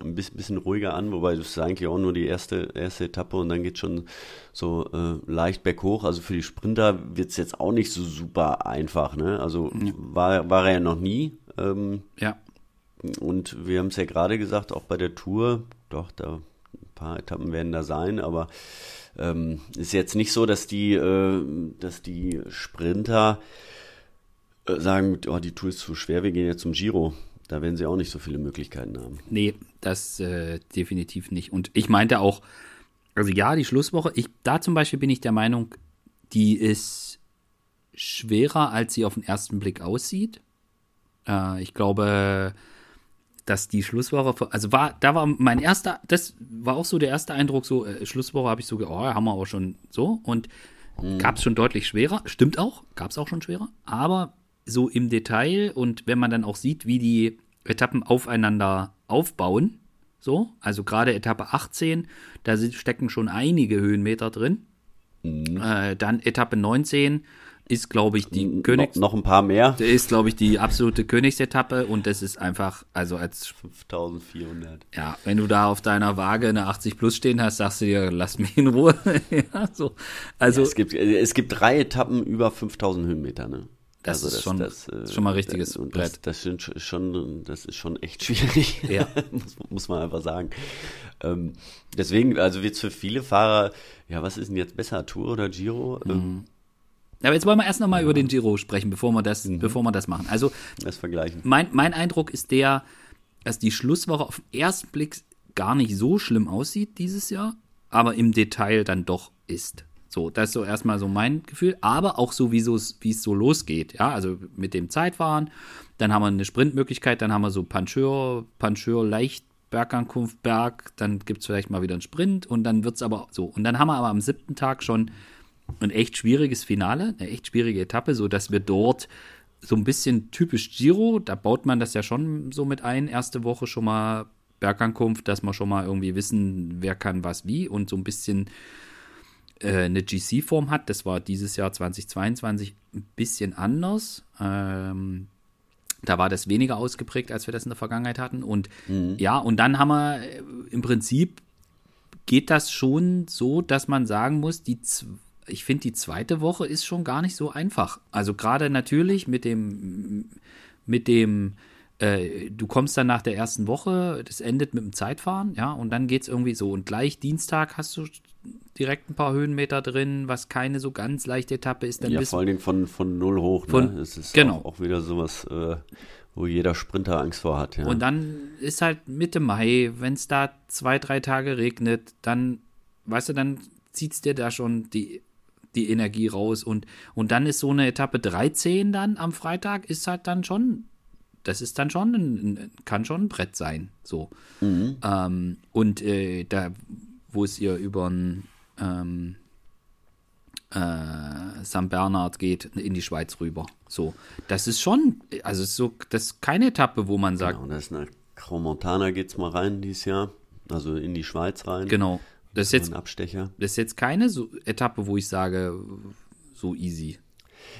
ein bisschen, ruhiger an, wobei das ist eigentlich auch nur die erste, erste Etappe und dann geht schon so äh, leicht berghoch. Also für die Sprinter wird es jetzt auch nicht so super einfach. Ne? Also ja. war, war er ja noch nie. Ähm, ja. Und wir haben es ja gerade gesagt, auch bei der Tour, doch, da paar Etappen werden da sein, aber ähm, ist jetzt nicht so, dass die, äh, dass die Sprinter äh, sagen, oh, die Tour ist zu schwer, wir gehen jetzt zum Giro. Da werden sie auch nicht so viele Möglichkeiten haben. Nee, das äh, definitiv nicht. Und ich meinte auch, also ja, die Schlusswoche, ich, da zum Beispiel bin ich der Meinung, die ist schwerer, als sie auf den ersten Blick aussieht. Äh, ich glaube, dass die Schlusswoche, also war, da war mein erster, das war auch so der erste Eindruck, so äh, Schlusswoche habe ich so, oh, haben wir aber schon so und mhm. gab es schon deutlich schwerer, stimmt auch, gab es auch schon schwerer, aber so im Detail und wenn man dann auch sieht, wie die Etappen aufeinander aufbauen, so, also gerade Etappe 18, da stecken schon einige Höhenmeter drin. Mhm. Äh, dann Etappe 19, ist, glaube ich, die Königs... Noch, noch ein paar mehr. Ist, glaube ich, die absolute Königsetappe und das ist einfach, also als... 5400. Ja, wenn du da auf deiner Waage eine 80 plus stehen hast, sagst du dir, lass mich in Ruhe. *laughs* ja, so. Also... Ja, es, gibt, es gibt drei Etappen über 5000 Höhenmeter, ne? Das, also ist, das, schon, das, äh, schon mal richtiges das, Brett. Das, sind schon, das ist schon echt *laughs* schwierig, ja. *laughs* muss, muss, man einfach sagen. Ähm, deswegen, also wird es für viele Fahrer, ja, was ist denn jetzt besser, Tour oder Giro? Ähm, mhm. Aber jetzt wollen wir erst nochmal ja. über den Giro sprechen, bevor wir das, mhm. bevor wir das machen. Also, das vergleichen. Mein, mein Eindruck ist der, dass die Schlusswoche auf den ersten Blick gar nicht so schlimm aussieht dieses Jahr, aber im Detail dann doch ist. So, das ist so erstmal so mein Gefühl, aber auch so, wie es so losgeht. Ja, also mit dem Zeitfahren, dann haben wir eine Sprintmöglichkeit, dann haben wir so Pancheur, Pancheur leicht Bergankunft, Berg, dann gibt es vielleicht mal wieder einen Sprint und dann wird es aber so. Und dann haben wir aber am siebten Tag schon ein echt schwieriges Finale, eine echt schwierige Etappe, sodass wir dort so ein bisschen typisch Giro, da baut man das ja schon so mit ein, erste Woche schon mal Bergankunft, dass wir schon mal irgendwie wissen, wer kann was wie und so ein bisschen äh, eine GC-Form hat. Das war dieses Jahr 2022 ein bisschen anders. Ähm, da war das weniger ausgeprägt, als wir das in der Vergangenheit hatten. Und mhm. ja, und dann haben wir äh, im Prinzip geht das schon so, dass man sagen muss, die ich finde, die zweite Woche ist schon gar nicht so einfach. Also gerade natürlich mit dem, mit dem, äh, du kommst dann nach der ersten Woche, das endet mit dem Zeitfahren, ja, und dann geht es irgendwie so. Und gleich Dienstag hast du direkt ein paar Höhenmeter drin, was keine so ganz leichte Etappe ist. Dann ja, vor allen Dingen von, von null hoch. Ne? Von, ne? Es ist genau. auch, auch wieder sowas, äh, wo jeder Sprinter Angst vor hat. Ja. Und dann ist halt Mitte Mai, wenn es da zwei, drei Tage regnet, dann, weißt du, dann zieht es dir da schon die, die Energie raus. Und, und dann ist so eine Etappe 13 dann am Freitag, ist halt dann schon das ist dann schon ein, kann schon ein Brett sein. So. Mhm. Ähm, und äh, da wo es ihr über ein ähm, äh, St. Bernard geht, in die Schweiz rüber. So, das ist schon, also so, das ist keine Etappe, wo man sagt. Genau, das ist eine Cromontana es mal rein dieses Jahr, also in die Schweiz rein. Genau. Das ist jetzt, ein Abstecher. Das ist jetzt keine so Etappe, wo ich sage, so easy.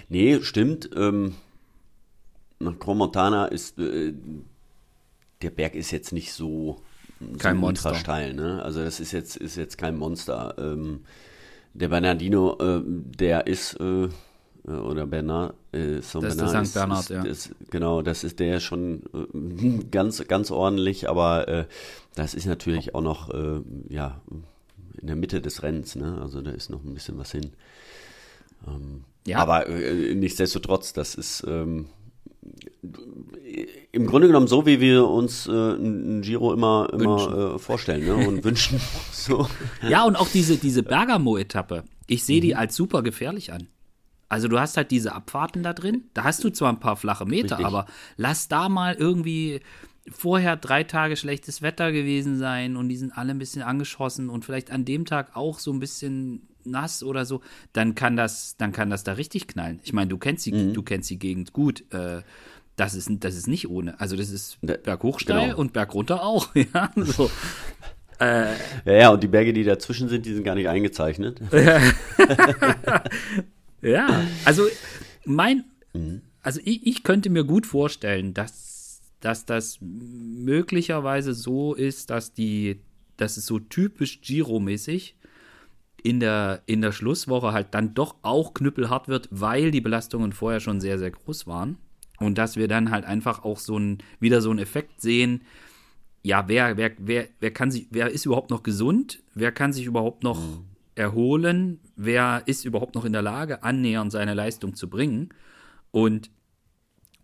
Nee, stimmt. Ähm, nach Cromontana ist äh, der Berg ist jetzt nicht so kein Monster. steil, ne? Also das ist jetzt, ist jetzt kein Monster. Ähm, der Bernardino, äh, der ist, äh, oder Bernard, äh, Saint das Bernard ist, St. Bernard, ist, ja. Ist, genau, das ist der schon äh, *laughs* ganz, ganz ordentlich, aber äh, das ist natürlich auch noch, äh, ja, in der Mitte des Rennens, ne? Also da ist noch ein bisschen was hin. Ähm, ja. Aber äh, nichtsdestotrotz, das ist, ähm, im Grunde genommen so, wie wir uns äh, ein Giro immer, immer äh, vorstellen ne? und wünschen. *laughs* *laughs* So. Ja, und auch diese, diese Bergamo-Etappe. Ich sehe mhm. die als super gefährlich an. Also du hast halt diese Abfahrten da drin. Da hast du zwar ein paar flache Meter, Richtig. aber lass da mal irgendwie vorher drei Tage schlechtes Wetter gewesen sein und die sind alle ein bisschen angeschossen und vielleicht an dem Tag auch so ein bisschen nass oder so, dann kann das, dann kann das da richtig knallen. Ich meine, du kennst die, mhm. du kennst die Gegend gut. Äh, das ist, das ist nicht ohne. Also das ist berghoch steil genau. und bergunter auch. *laughs* Ja, so. äh, ja, ja, und die Berge, die dazwischen sind, die sind gar nicht eingezeichnet. *laughs* ja, also mein, mhm. also ich, ich könnte mir gut vorstellen, dass, dass das möglicherweise so ist, dass die, dass es so typisch Giro-mäßig in der, in der Schlusswoche halt dann doch auch knüppelhart wird, weil die Belastungen vorher schon sehr, sehr groß waren. Und dass wir dann halt einfach auch so ein, wieder so einen Effekt sehen, ja, wer, wer, wer, wer kann sich, wer ist überhaupt noch gesund? Wer kann sich überhaupt noch mhm. erholen? Wer ist überhaupt noch in der Lage, annähernd seine Leistung zu bringen? Und,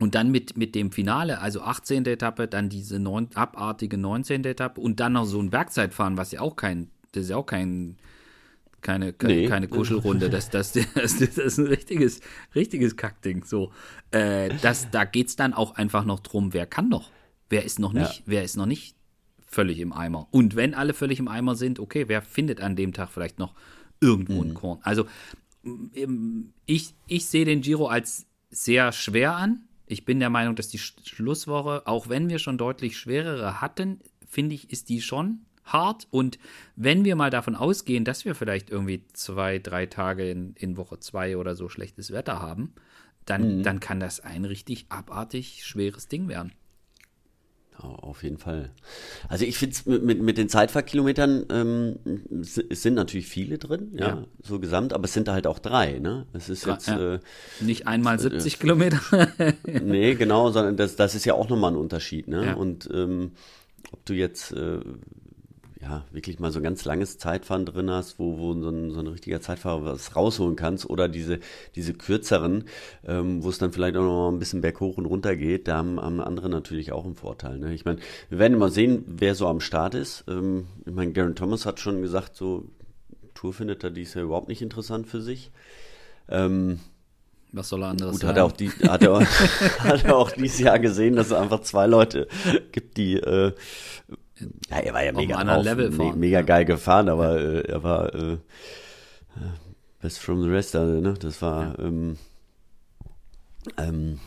und dann mit, mit dem Finale, also 18. Etappe, dann diese neun, abartige 19. Etappe und dann noch so ein Bergzeitfahren, was ja auch kein, das ist ja auch kein, keine, keine, nee. keine Kuschelrunde. *laughs* Das, das, das, das, ist ein richtiges, richtiges Kackding. So, äh, das, da geht es dann auch einfach noch drum, wer kann noch? Wer ist noch nicht, ja. wer ist noch nicht völlig im Eimer? Und wenn alle völlig im Eimer sind, okay, wer findet an dem Tag vielleicht noch irgendwo mhm. ein Korn? Also ich, ich sehe den Giro als sehr schwer an. Ich bin der Meinung, dass die Schlusswoche, auch wenn wir schon deutlich schwerere hatten, finde ich, ist die schon hart. Und wenn wir mal davon ausgehen, dass wir vielleicht irgendwie zwei, drei Tage in, in Woche zwei oder so schlechtes Wetter haben, dann, mhm. dann kann das ein richtig abartig schweres Ding werden. Auf jeden Fall. Also ich finde es mit, mit, mit, den Zeitfahrkilometern, ähm, es, sind natürlich viele drin, ja, ja, so gesamt, aber es sind halt auch drei, ne? Es ist jetzt ja. äh, nicht einmal 70 äh, Kilometer. *laughs* nee, genau, sondern das, das ist ja auch nochmal ein Unterschied, ne? Ja. Und ähm, ob du jetzt äh, ja, wirklich mal so ein ganz langes Zeitfahren drin hast, wo, wo so, ein, so ein richtiger Zeitfahrer was rausholen kannst oder diese, diese kürzeren, ähm, wo es dann vielleicht auch noch mal ein bisschen berghoch und runter geht, da haben, haben andere natürlich auch einen Vorteil. Ne? Ich meine, wir werden mal sehen, wer so am Start ist. Ähm, ich meine, Garen Thomas hat schon gesagt, so Tour findet er dies ja überhaupt nicht interessant für sich. Ähm, was soll er anderes Gut? Hat er, auch die, hat, er, *laughs* hat er auch dieses Jahr gesehen, dass es einfach zwei Leute gibt, die äh, ja, er war ja mega, drauf, Level fahren, mega ja. geil gefahren, aber ja. äh, er war äh, best from the rest, also, ne? Das war ähm, ähm,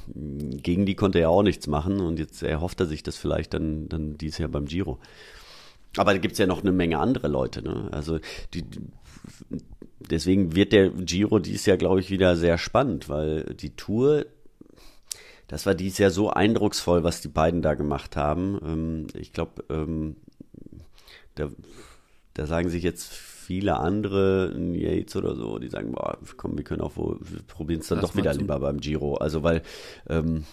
gegen die konnte er auch nichts machen und jetzt erhofft er sich das vielleicht dann, dann dieses Jahr beim Giro. Aber da gibt es ja noch eine Menge andere Leute, ne? Also die, deswegen wird der Giro dieses Jahr, glaube ich, wieder sehr spannend, weil die Tour das war dies Jahr so eindrucksvoll, was die beiden da gemacht haben. Ähm, ich glaube, ähm, da, da, sagen sich jetzt viele andere, Yates oder so, die sagen, boah, komm, wir können auch wir probieren es dann das doch wieder lieber beim Giro. Also weil ähm,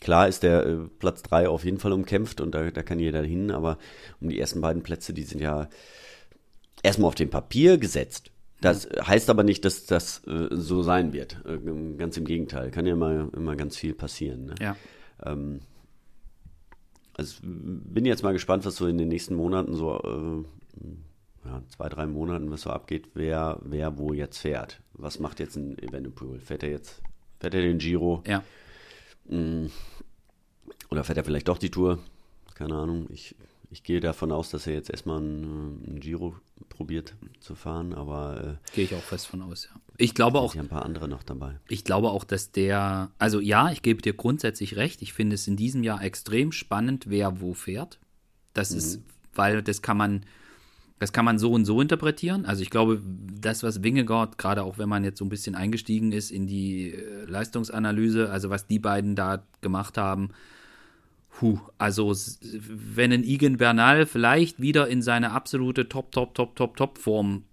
klar ist der äh, Platz 3 auf jeden Fall umkämpft und da, da kann jeder hin, aber um die ersten beiden Plätze, die sind ja erstmal auf dem Papier gesetzt. Das heißt aber nicht, dass das äh, so sein wird. Äh, ganz im Gegenteil. Kann ja immer, immer ganz viel passieren. Ne? Ja. Ähm, also bin jetzt mal gespannt, was so in den nächsten Monaten so, äh, ja, zwei, drei Monaten, was so abgeht, wer, wer wo jetzt fährt. Was macht jetzt ein Evenepoel? Fährt er jetzt, fährt er den Giro? Ja. Mhm. Oder fährt er vielleicht doch die Tour? Keine Ahnung. Ich ich gehe davon aus, dass er jetzt erstmal einen, einen Giro probiert zu fahren, aber äh, gehe ich auch fest von aus, ja. Ich glaube auch. ein paar andere noch dabei. Ich glaube auch, dass der, also ja, ich gebe dir grundsätzlich recht. Ich finde es in diesem Jahr extrem spannend, wer wo fährt. Das mhm. ist, weil das kann man, das kann man so und so interpretieren. Also ich glaube, das, was Wingegaard, gerade auch wenn man jetzt so ein bisschen eingestiegen ist in die äh, Leistungsanalyse, also was die beiden da gemacht haben, Puh, also wenn ein Igen Bernal vielleicht wieder in seine absolute Top, Top, Top, Top, Top Form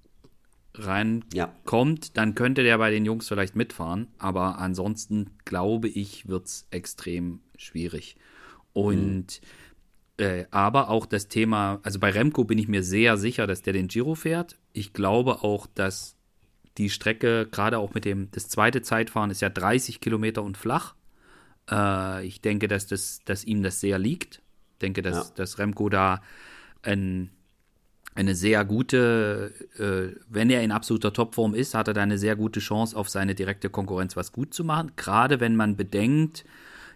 reinkommt, ja. dann könnte der bei den Jungs vielleicht mitfahren. Aber ansonsten glaube ich, wird es extrem schwierig. Und mhm. äh, aber auch das Thema, also bei Remco bin ich mir sehr sicher, dass der den Giro fährt. Ich glaube auch, dass die Strecke, gerade auch mit dem, das zweite Zeitfahren ist ja 30 Kilometer und flach. Äh, ich denke, dass, das, dass ihm das sehr liegt. Ich denke, dass, ja. dass Remco da ein, eine sehr gute, äh, wenn er in absoluter Topform ist, hat er da eine sehr gute Chance, auf seine direkte Konkurrenz was gut zu machen. Gerade wenn man bedenkt,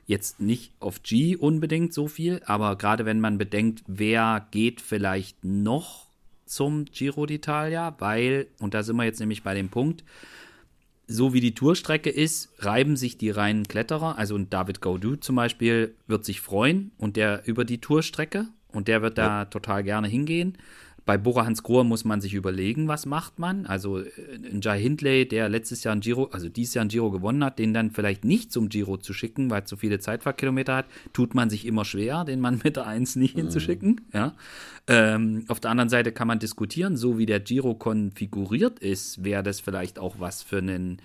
jetzt nicht auf G unbedingt so viel, aber gerade wenn man bedenkt, wer geht vielleicht noch zum Giro d'Italia, weil, und da sind wir jetzt nämlich bei dem Punkt, so wie die Tourstrecke ist, reiben sich die reinen Kletterer. Also David Gaudu zum Beispiel wird sich freuen und der über die Tourstrecke und der wird da ja. total gerne hingehen. Bei Bora Hans Grohe muss man sich überlegen, was macht man. Also äh, ein Jai Hindley, der letztes Jahr ein Giro, also dieses Jahr ein Giro gewonnen hat, den dann vielleicht nicht zum Giro zu schicken, weil es so viele Zeitfahrkilometer hat, tut man sich immer schwer, den Mann mit der 1 nicht mhm. hinzuschicken. Ja. Ähm, auf der anderen Seite kann man diskutieren, so wie der Giro konfiguriert ist, wäre das vielleicht auch was für einen,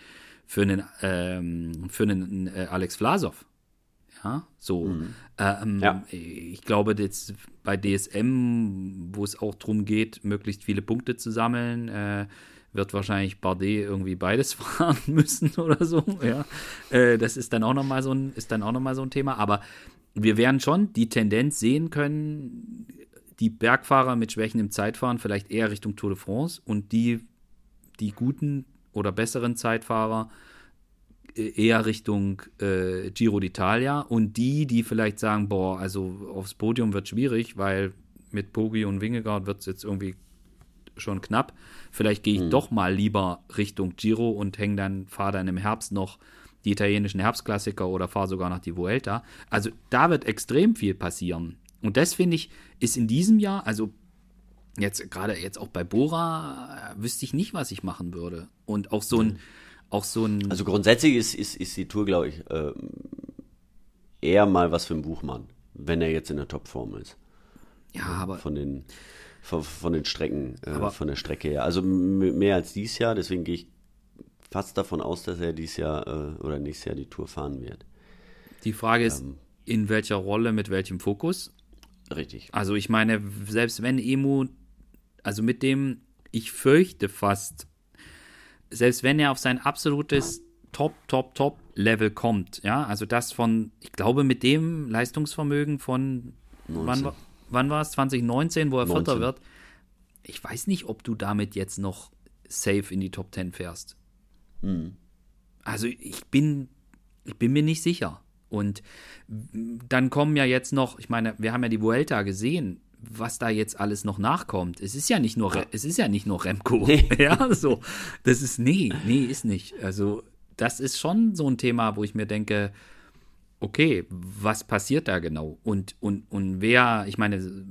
für einen, ähm, für einen äh, Alex Vlasov. Ja, so. Mhm. Ähm, ja. Ich glaube, jetzt bei DSM, wo es auch darum geht, möglichst viele Punkte zu sammeln, äh, wird wahrscheinlich Bardet irgendwie beides *laughs* fahren müssen oder so. Ja, äh, das ist dann auch noch mal so ein ist dann auch noch mal so ein Thema. Aber wir werden schon die Tendenz sehen können, die Bergfahrer mit Schwächen im Zeitfahren vielleicht eher Richtung Tour de France und die die guten oder besseren Zeitfahrer eher Richtung äh, Giro d'Italia und die, die vielleicht sagen, boah, also aufs Podium wird schwierig, weil mit Pogi und Wingegaard wird es jetzt irgendwie schon knapp. Vielleicht gehe ich hm. doch mal lieber Richtung Giro und hänge dann, fahre dann im Herbst noch die italienischen Herbstklassiker oder fahre sogar noch die Vuelta. Also da wird extrem viel passieren. Und das finde ich, ist in diesem Jahr, also jetzt gerade jetzt auch bei Bora äh, wüsste ich nicht, was ich machen würde. Und auch so ein, auch so ein. Also grundsätzlich ist, ist, ist die Tour, glaube ich, äh, eher mal was für ein Buchmann, wenn er jetzt in der Topform ist. Ja, aber. Von den, von, von den Strecken, äh, von der Strecke her. Also mehr als dieses Jahr, deswegen gehe ich fast davon aus, dass er dieses Jahr äh, oder nächstes Jahr die Tour fahren wird. Die Frage ist, ähm, in welcher Rolle, mit welchem Fokus? Richtig. Also ich meine, selbst wenn Emu, also mit dem, ich fürchte fast, selbst wenn er auf sein absolutes Top, Top, Top Level kommt, ja, also das von, ich glaube, mit dem Leistungsvermögen von, 19. wann, wann war es, 2019, wo er 19. Vierter wird, ich weiß nicht, ob du damit jetzt noch safe in die Top 10 fährst. Mhm. Also ich bin, ich bin mir nicht sicher. Und dann kommen ja jetzt noch, ich meine, wir haben ja die Vuelta gesehen, was da jetzt alles noch nachkommt. Es ist ja nicht nur, es ist ja nicht nur Remco. Nee. *laughs* Ja, so. Das ist, nee, nee, ist nicht. Also, das ist schon so ein Thema, wo ich mir denke, okay, was passiert da genau? Und, und, und wer, ich meine,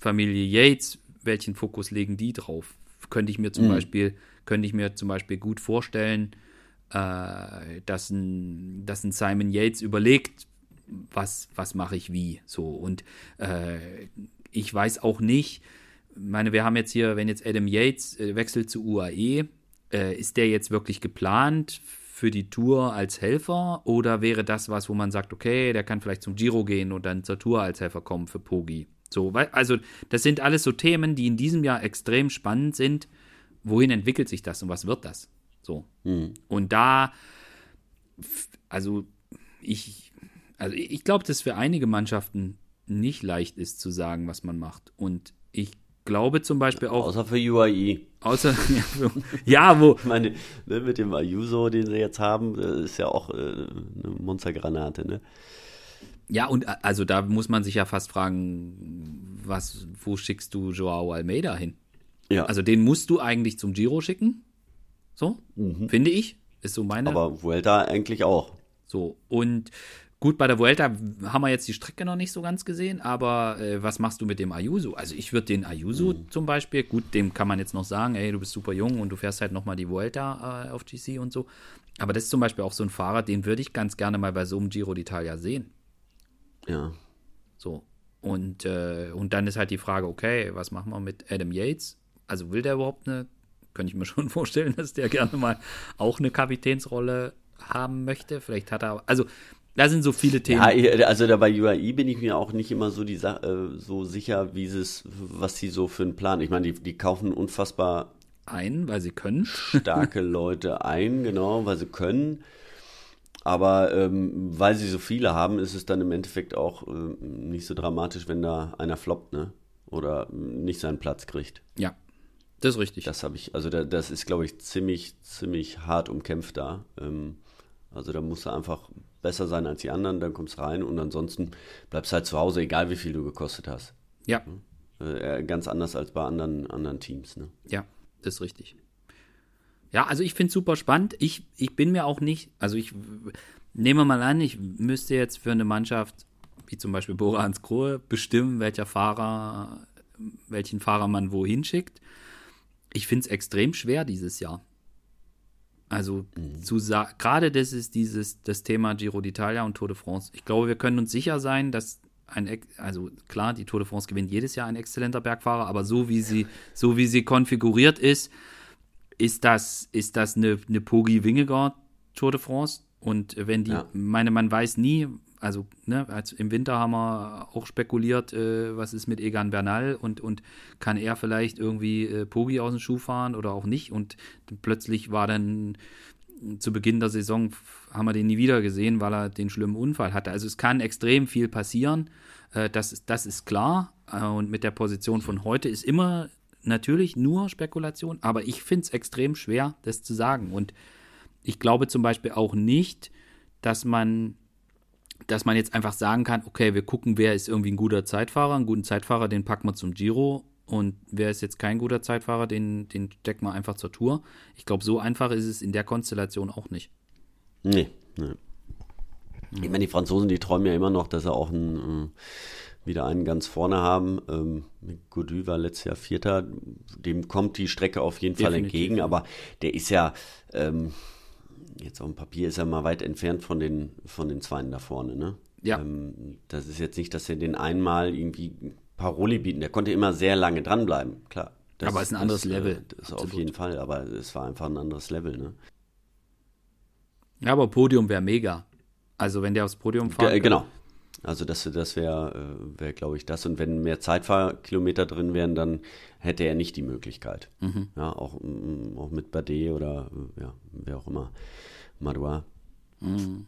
Familie Yates, welchen Fokus legen die drauf? Könnte ich mir zum mhm. Beispiel, könnte ich mir zum Beispiel gut vorstellen, äh, dass, ein, dass ein Simon Yates überlegt, was, was mache ich wie. So. Und äh, ich weiß auch nicht, meine, wir haben jetzt hier, wenn jetzt Adam Yates äh, wechselt zu UAE, äh, ist der jetzt wirklich geplant für die Tour als Helfer oder wäre das was, wo man sagt, okay, der kann vielleicht zum Giro gehen und dann zur Tour als Helfer kommen für Pogi? So, weil, also das sind alles so Themen, die in diesem Jahr extrem spannend sind. Wohin entwickelt sich das und was wird das? So. Mhm. Und da, also ich, also ich glaube, dass für einige Mannschaften nicht leicht ist zu sagen, was man macht. Und ich glaube zum Beispiel auch. Außer für UAE. Außer, *laughs* *laughs* ja, wo. Ich meine, ne, mit dem Ayuso, den sie jetzt haben, ist ja auch äh, eine Monstergranate, ne? Ja, und äh, also da muss man sich ja fast fragen, was, wo schickst du Joao Almeida hin? Ja. Also den musst du eigentlich zum Giro schicken. So, mhm. finde ich. Ist so meine. Aber Vuelta eigentlich auch. So, und gut, bei der Vuelta haben wir jetzt die Strecke noch nicht so ganz gesehen, aber äh, was machst du mit dem Ayuso? Also ich würde den Ayuso mhm. zum Beispiel, gut, dem kann man jetzt noch sagen, ey, du bist super jung und du fährst halt nochmal die Vuelta äh, auf GC und so. Aber das ist zum Beispiel auch so ein Fahrer, den würde ich ganz gerne mal bei so einem Giro d'Italia sehen. Ja. So. Und, äh, und dann ist halt die Frage, okay, was machen wir mit Adam Yates? Also will der überhaupt eine könnte ich mir *laughs* schon vorstellen, dass der gerne mal auch eine Kapitänsrolle haben möchte. Vielleicht hat er, also da sind so viele Themen. Ja, also da bei UAI bin ich mir auch nicht immer so, die äh, so sicher, wie es, was sie so für einen Plan. Ich meine, die, die kaufen unfassbar ein, weil sie können. Starke *laughs* Leute ein, genau, weil sie können. Aber ähm, weil sie so viele haben, ist es dann im Endeffekt auch äh, nicht so dramatisch, wenn da einer floppt, ne? Oder nicht seinen Platz kriegt. Ja, das ist richtig. Das habe ich, also da, das ist, glaube ich, ziemlich, ziemlich hart umkämpft da. Ähm, also da musst du einfach besser sein als die anderen, dann kommst du rein und ansonsten bleibst halt zu Hause, egal wie viel du gekostet hast. Ja. Äh, ganz anders als bei anderen, anderen Teams. Ne? Ja, das ist richtig. Ja, also ich finde es super spannend. Ich, ich bin mir auch nicht, also ich nehme mal an, ich müsste jetzt für eine Mannschaft, wie zum Beispiel Bora Hans Krohe, bestimmen, welcher Fahrer, welchen Fahrer man wohin schickt ich finde es extrem schwer dieses Jahr. Also mhm. zu gerade das ist dieses das Thema Giro d'Italia und Tour de France. Ich glaube, wir können uns sicher sein, dass ein also klar, die Tour de France gewinnt jedes Jahr ein exzellenter Bergfahrer, aber so wie sie so wie sie konfiguriert ist, ist das ist das eine eine Pogi Wingegaard Tour de France und wenn die ja. meine man weiß nie, also ne, als im Winter haben wir auch spekuliert, äh, was ist mit Egan Bernal und, und kann er vielleicht irgendwie äh, Pogi aus dem Schuh fahren oder auch nicht. Und plötzlich war dann zu Beginn der Saison, haben wir den nie wieder gesehen, weil er den schlimmen Unfall hatte. Also es kann extrem viel passieren, äh, das, ist, das ist klar. Äh, und mit der Position von heute ist immer natürlich nur Spekulation, aber ich finde es extrem schwer, das zu sagen. Und ich glaube zum Beispiel auch nicht, dass man dass man jetzt einfach sagen kann, okay, wir gucken, wer ist irgendwie ein guter Zeitfahrer, einen guten Zeitfahrer, den packen wir zum Giro und wer ist jetzt kein guter Zeitfahrer, den, den stecken wir einfach zur Tour. Ich glaube, so einfach ist es in der Konstellation auch nicht. Nee, nee. Ich meine, die Franzosen, die träumen ja immer noch, dass sie auch einen, wieder einen ganz vorne haben. Ähm, Godu war letztes Jahr Vierter, dem kommt die Strecke auf jeden Definitiv. Fall entgegen, aber der ist ja, ähm, jetzt auf dem Papier ist er mal weit entfernt von den, von den Zweien da vorne, ne? Ja. Ähm, das ist jetzt nicht, dass er den einmal irgendwie Paroli bieten, der konnte immer sehr lange dranbleiben, klar. Das, aber es ist ein anderes das, Level. Das ist auf jeden Fall, aber es war einfach ein anderes Level, ne? Ja, aber Podium wäre mega. Also wenn der aufs Podium fährt. Ge genau. Also das, das wäre, äh, wär, glaube ich, das. Und wenn mehr Zeitfahrkilometer drin wären, dann hätte er nicht die Möglichkeit. Mhm. Ja, auch, mm, auch mit Bade oder ja, wer auch immer. Madouas. Mhm.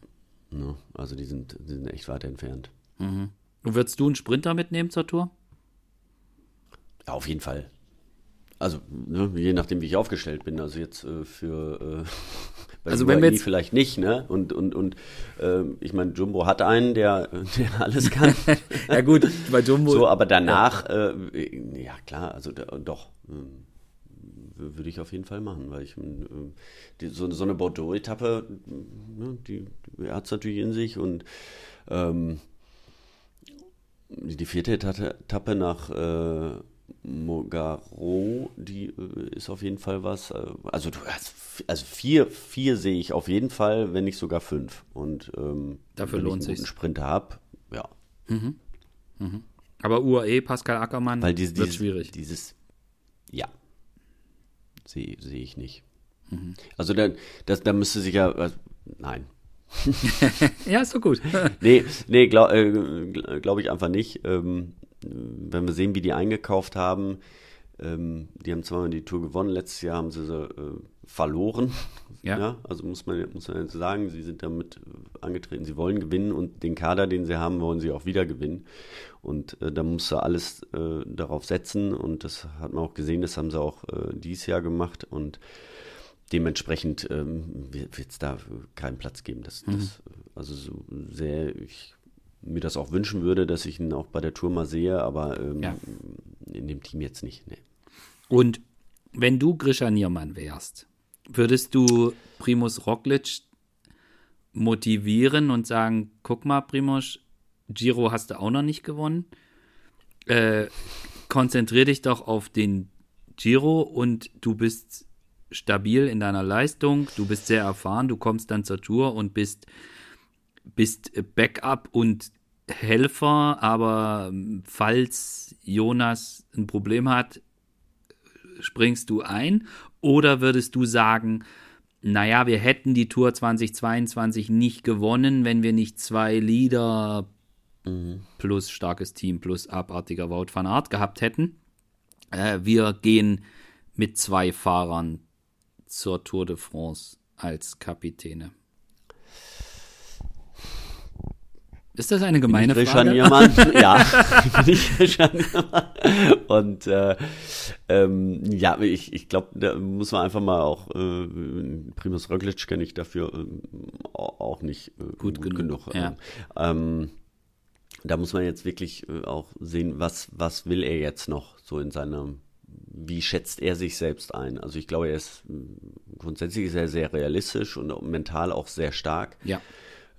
Ja, ne, also die sind, die sind echt weit entfernt. Mhm. Und würdest du einen Sprinter mitnehmen zur Tour? Ja, auf jeden Fall. Also, ne, je nachdem, wie ich aufgestellt bin. Also jetzt äh, für äh, bei also wenn wir jetzt vielleicht nicht, ne? Und und und äh, ich meine, Jumbo hat einen, der *laughs* der alles kann. *laughs* ja gut, bei Jumbo. So, aber danach, ja, äh, ja klar, also doch. Ähm, würde ich auf jeden Fall machen, weil ich äh, die, so, so eine Bordeaux-Etappe, ne, die, die hat es natürlich in sich und ähm, die vierte Etappe nach äh, Mogaro, die äh, ist auf jeden Fall was. Äh, also du hast, also vier, vier sehe ich auf jeden Fall, wenn nicht sogar fünf. Und ähm, dafür wenn lohnt ich einen sich. Sprinter habe, ja. Mhm. Mhm. Aber UAE, Pascal Ackermann, Weil dieses, wird dieses, schwierig. Dieses, ja, sehe seh ich nicht. Mhm. Also da, das, da müsste sich ja, äh, nein. *laughs* ja, ist so gut. *laughs* nee, nee glaube äh, glaub ich einfach nicht. Ähm, wenn wir sehen, wie die eingekauft haben, ähm, die haben zweimal die Tour gewonnen, letztes Jahr haben sie sie äh, verloren. *laughs* Ja. ja. Also muss man, muss man jetzt sagen, sie sind damit angetreten, sie wollen gewinnen und den Kader, den sie haben, wollen sie auch wieder gewinnen. Und äh, da muss er alles äh, darauf setzen und das hat man auch gesehen, das haben sie auch äh, dieses Jahr gemacht und dementsprechend ähm, wird es da keinen Platz geben. Das, mhm. das, also so sehr, ich mir das auch wünschen würde, dass ich ihn auch bei der Tour mal sehe, aber ähm, ja. in dem Team jetzt nicht. Nee. Und wenn du Grisha Niermann wärst, würdest du Primus Roglic motivieren und sagen, guck mal, Primus, Giro hast du auch noch nicht gewonnen. Äh, konzentrier dich doch auf den Giro und du bist stabil in deiner Leistung, du bist sehr erfahren, du kommst dann zur Tour und bist, bist Backup und Helfer, aber ähm, falls Jonas ein Problem hat, springst du ein? Oder würdest du sagen, naja, wir hätten die Tour 2022 nicht gewonnen, wenn wir nicht zwei Leader mhm. plus starkes Team plus abartiger Wout van Art gehabt hätten? Äh, wir gehen mit zwei Fahrern zur Tour de France als Kapitäne. Ist das eine gemeine bin ich Frage? Niermann? *laughs* ja, bin ich Richard Und äh, ähm, ja, ich, ich glaube, da muss man einfach mal auch, äh, Primus Roglic kenne ich dafür äh, auch nicht äh, gut, gut, genug. genug. Ja. Ähm, da muss man jetzt wirklich äh, auch sehen, was, was will er jetzt noch so in seinem, wie schätzt er sich selbst ein? Also ich glaube, er ist grundsätzlich sehr, sehr realistisch und mental auch sehr stark. Ja.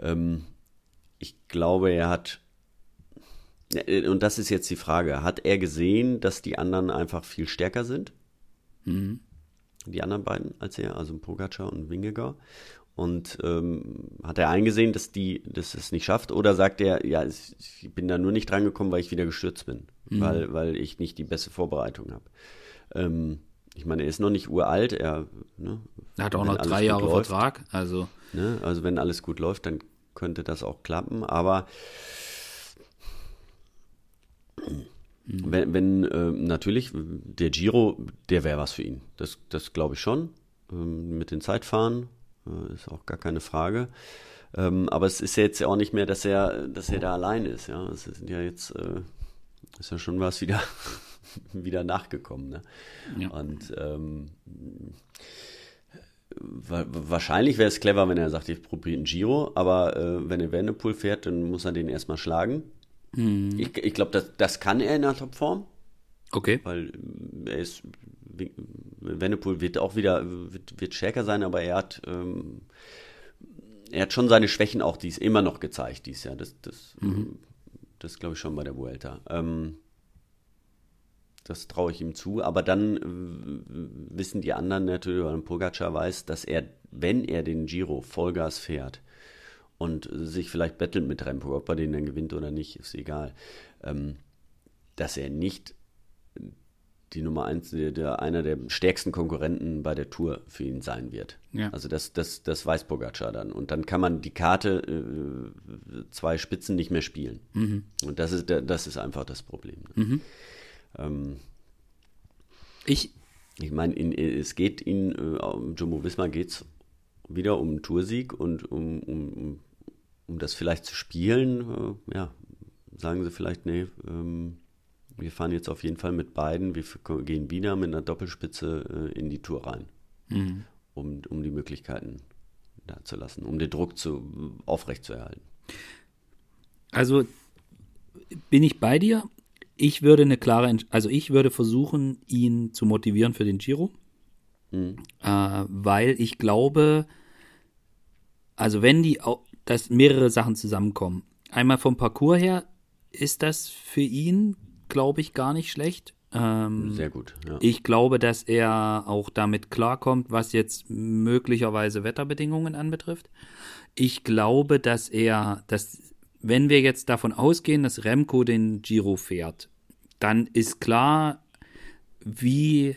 Ähm, ich glaube, er hat, und das ist jetzt die Frage, hat er gesehen, dass die anderen einfach viel stärker sind? Mhm. Die anderen beiden als er, also Pogacar und Wingegar. Und ähm, hat er eingesehen, dass die dass es nicht schafft? Oder sagt er, ja, ich bin da nur nicht drangekommen, weil ich wieder gestürzt bin, mhm. weil, weil ich nicht die beste Vorbereitung habe? Ähm, ich meine, er ist noch nicht uralt, er, ne, er hat auch noch drei Jahre läuft, Vertrag, also. Ne, also wenn alles gut läuft, dann könnte das auch klappen, aber wenn, wenn äh, natürlich der Giro, der wäre was für ihn. Das, das glaube ich schon. Ähm, mit den Zeitfahren äh, ist auch gar keine Frage. Ähm, aber es ist ja jetzt ja auch nicht mehr, dass er, dass er da allein ist. Ja, es sind ja jetzt äh, ist ja schon was wieder *laughs* wieder nachgekommen. Ne? Ja. Und ähm, wahrscheinlich wäre es clever, wenn er sagt, ich probiere einen Giro, aber äh, wenn er Wendepool fährt, dann muss er den erstmal schlagen. Mhm. Ich, ich glaube, das, das kann er in der Topform. Okay. Weil äh, er ist, Wendepool wird auch wieder, wird, wird stärker sein, aber er hat, ähm, er hat schon seine Schwächen auch dies immer noch gezeigt, dies Jahr. Das, das, mhm. Das glaube ich schon bei der Vuelta. Ähm, das traue ich ihm zu. Aber dann äh, wissen die anderen natürlich, weil Pogacar weiß, dass er, wenn er den Giro Vollgas fährt und sich vielleicht bettelt mit Rempo, ob er den dann gewinnt oder nicht, ist egal, ähm, dass er nicht die Nummer eins, der, der, einer der stärksten Konkurrenten bei der Tour für ihn sein wird. Ja. Also das, das, das weiß Pogacar dann. Und dann kann man die Karte äh, zwei Spitzen nicht mehr spielen. Mhm. Und das ist, das ist einfach das Problem. Ne? Mhm. Ähm, ich ich meine, es geht in äh, Jumbo Wismar geht es wieder um einen Toursieg und um, um, um das vielleicht zu spielen. Äh, ja, sagen sie vielleicht, nee, ähm, wir fahren jetzt auf jeden Fall mit beiden, wir gehen wieder mit einer Doppelspitze äh, in die Tour rein, mhm. um, um die Möglichkeiten da zu lassen, um den Druck zu, aufrechtzuerhalten. Also bin ich bei dir. Ich würde eine klare, also ich würde versuchen, ihn zu motivieren für den Giro, mhm. äh, weil ich glaube, also wenn die, dass mehrere Sachen zusammenkommen. Einmal vom Parcours her ist das für ihn, glaube ich, gar nicht schlecht. Ähm, Sehr gut. Ja. Ich glaube, dass er auch damit klarkommt, was jetzt möglicherweise Wetterbedingungen anbetrifft. Ich glaube, dass er, dass wenn wir jetzt davon ausgehen, dass Remco den Giro fährt, dann ist klar, wie,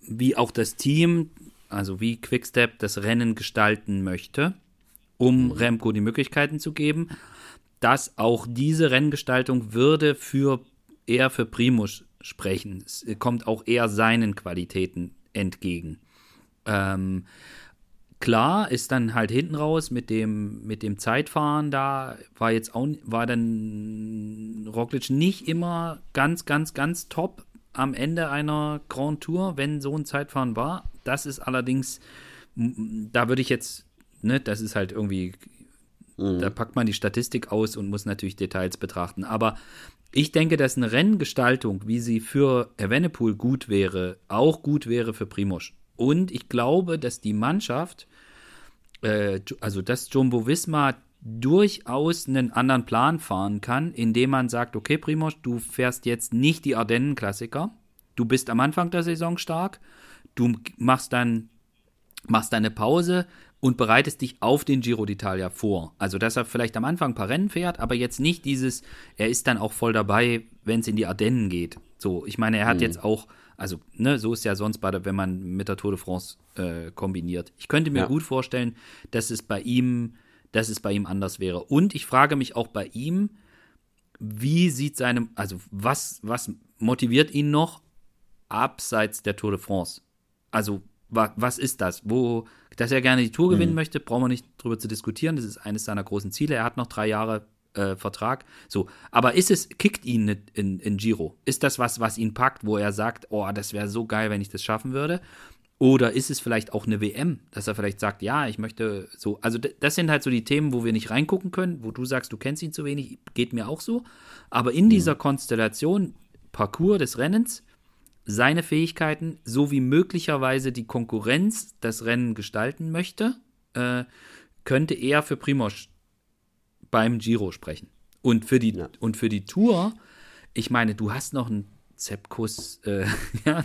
wie auch das Team, also wie Quickstep das Rennen gestalten möchte, um mhm. Remco die Möglichkeiten zu geben, dass auch diese Renngestaltung würde für eher für Primus sprechen. Es kommt auch eher seinen Qualitäten entgegen. Ähm, klar ist dann halt hinten raus mit dem, mit dem Zeitfahren, da war jetzt auch, war dann Roglic nicht immer ganz, ganz, ganz top am Ende einer Grand Tour, wenn so ein Zeitfahren war. Das ist allerdings, da würde ich jetzt, ne, das ist halt irgendwie, mhm. da packt man die Statistik aus und muss natürlich Details betrachten. Aber ich denke, dass eine Renngestaltung, wie sie für Evenepoel gut wäre, auch gut wäre für Primoz. Und ich glaube, dass die Mannschaft, äh, also dass Jumbo Wismar durchaus einen anderen Plan fahren kann, indem man sagt, okay, Primoz, du fährst jetzt nicht die Ardennen-Klassiker. Du bist am Anfang der Saison stark. Du machst dann machst deine Pause, und bereitest dich auf den Giro d'Italia vor. Also, dass er vielleicht am Anfang ein paar Rennen fährt, aber jetzt nicht dieses, er ist dann auch voll dabei, wenn es in die Ardennen geht. So, ich meine, er hat mhm. jetzt auch, also, ne, so ist ja sonst bei der, wenn man mit der Tour de France äh, kombiniert. Ich könnte mir ja. gut vorstellen, dass es bei ihm, dass es bei ihm anders wäre. Und ich frage mich auch bei ihm, wie sieht seinem, also was, was motiviert ihn noch abseits der Tour de France? Also, wa, was ist das? Wo, dass er gerne die Tour gewinnen mhm. möchte, brauchen wir nicht drüber zu diskutieren. Das ist eines seiner großen Ziele. Er hat noch drei Jahre äh, Vertrag. So, aber ist es, kickt ihn in, in Giro? Ist das was, was ihn packt, wo er sagt, oh, das wäre so geil, wenn ich das schaffen würde? Oder ist es vielleicht auch eine WM, dass er vielleicht sagt, ja, ich möchte so. Also, das sind halt so die Themen, wo wir nicht reingucken können, wo du sagst, du kennst ihn zu wenig, geht mir auch so. Aber in mhm. dieser Konstellation, Parcours des Rennens, seine Fähigkeiten sowie möglicherweise die Konkurrenz das Rennen gestalten möchte, äh, könnte er für Primoz beim Giro sprechen. Und für die, ja. und für die Tour, ich meine, du hast noch einen Zepkus, äh, *laughs* ja,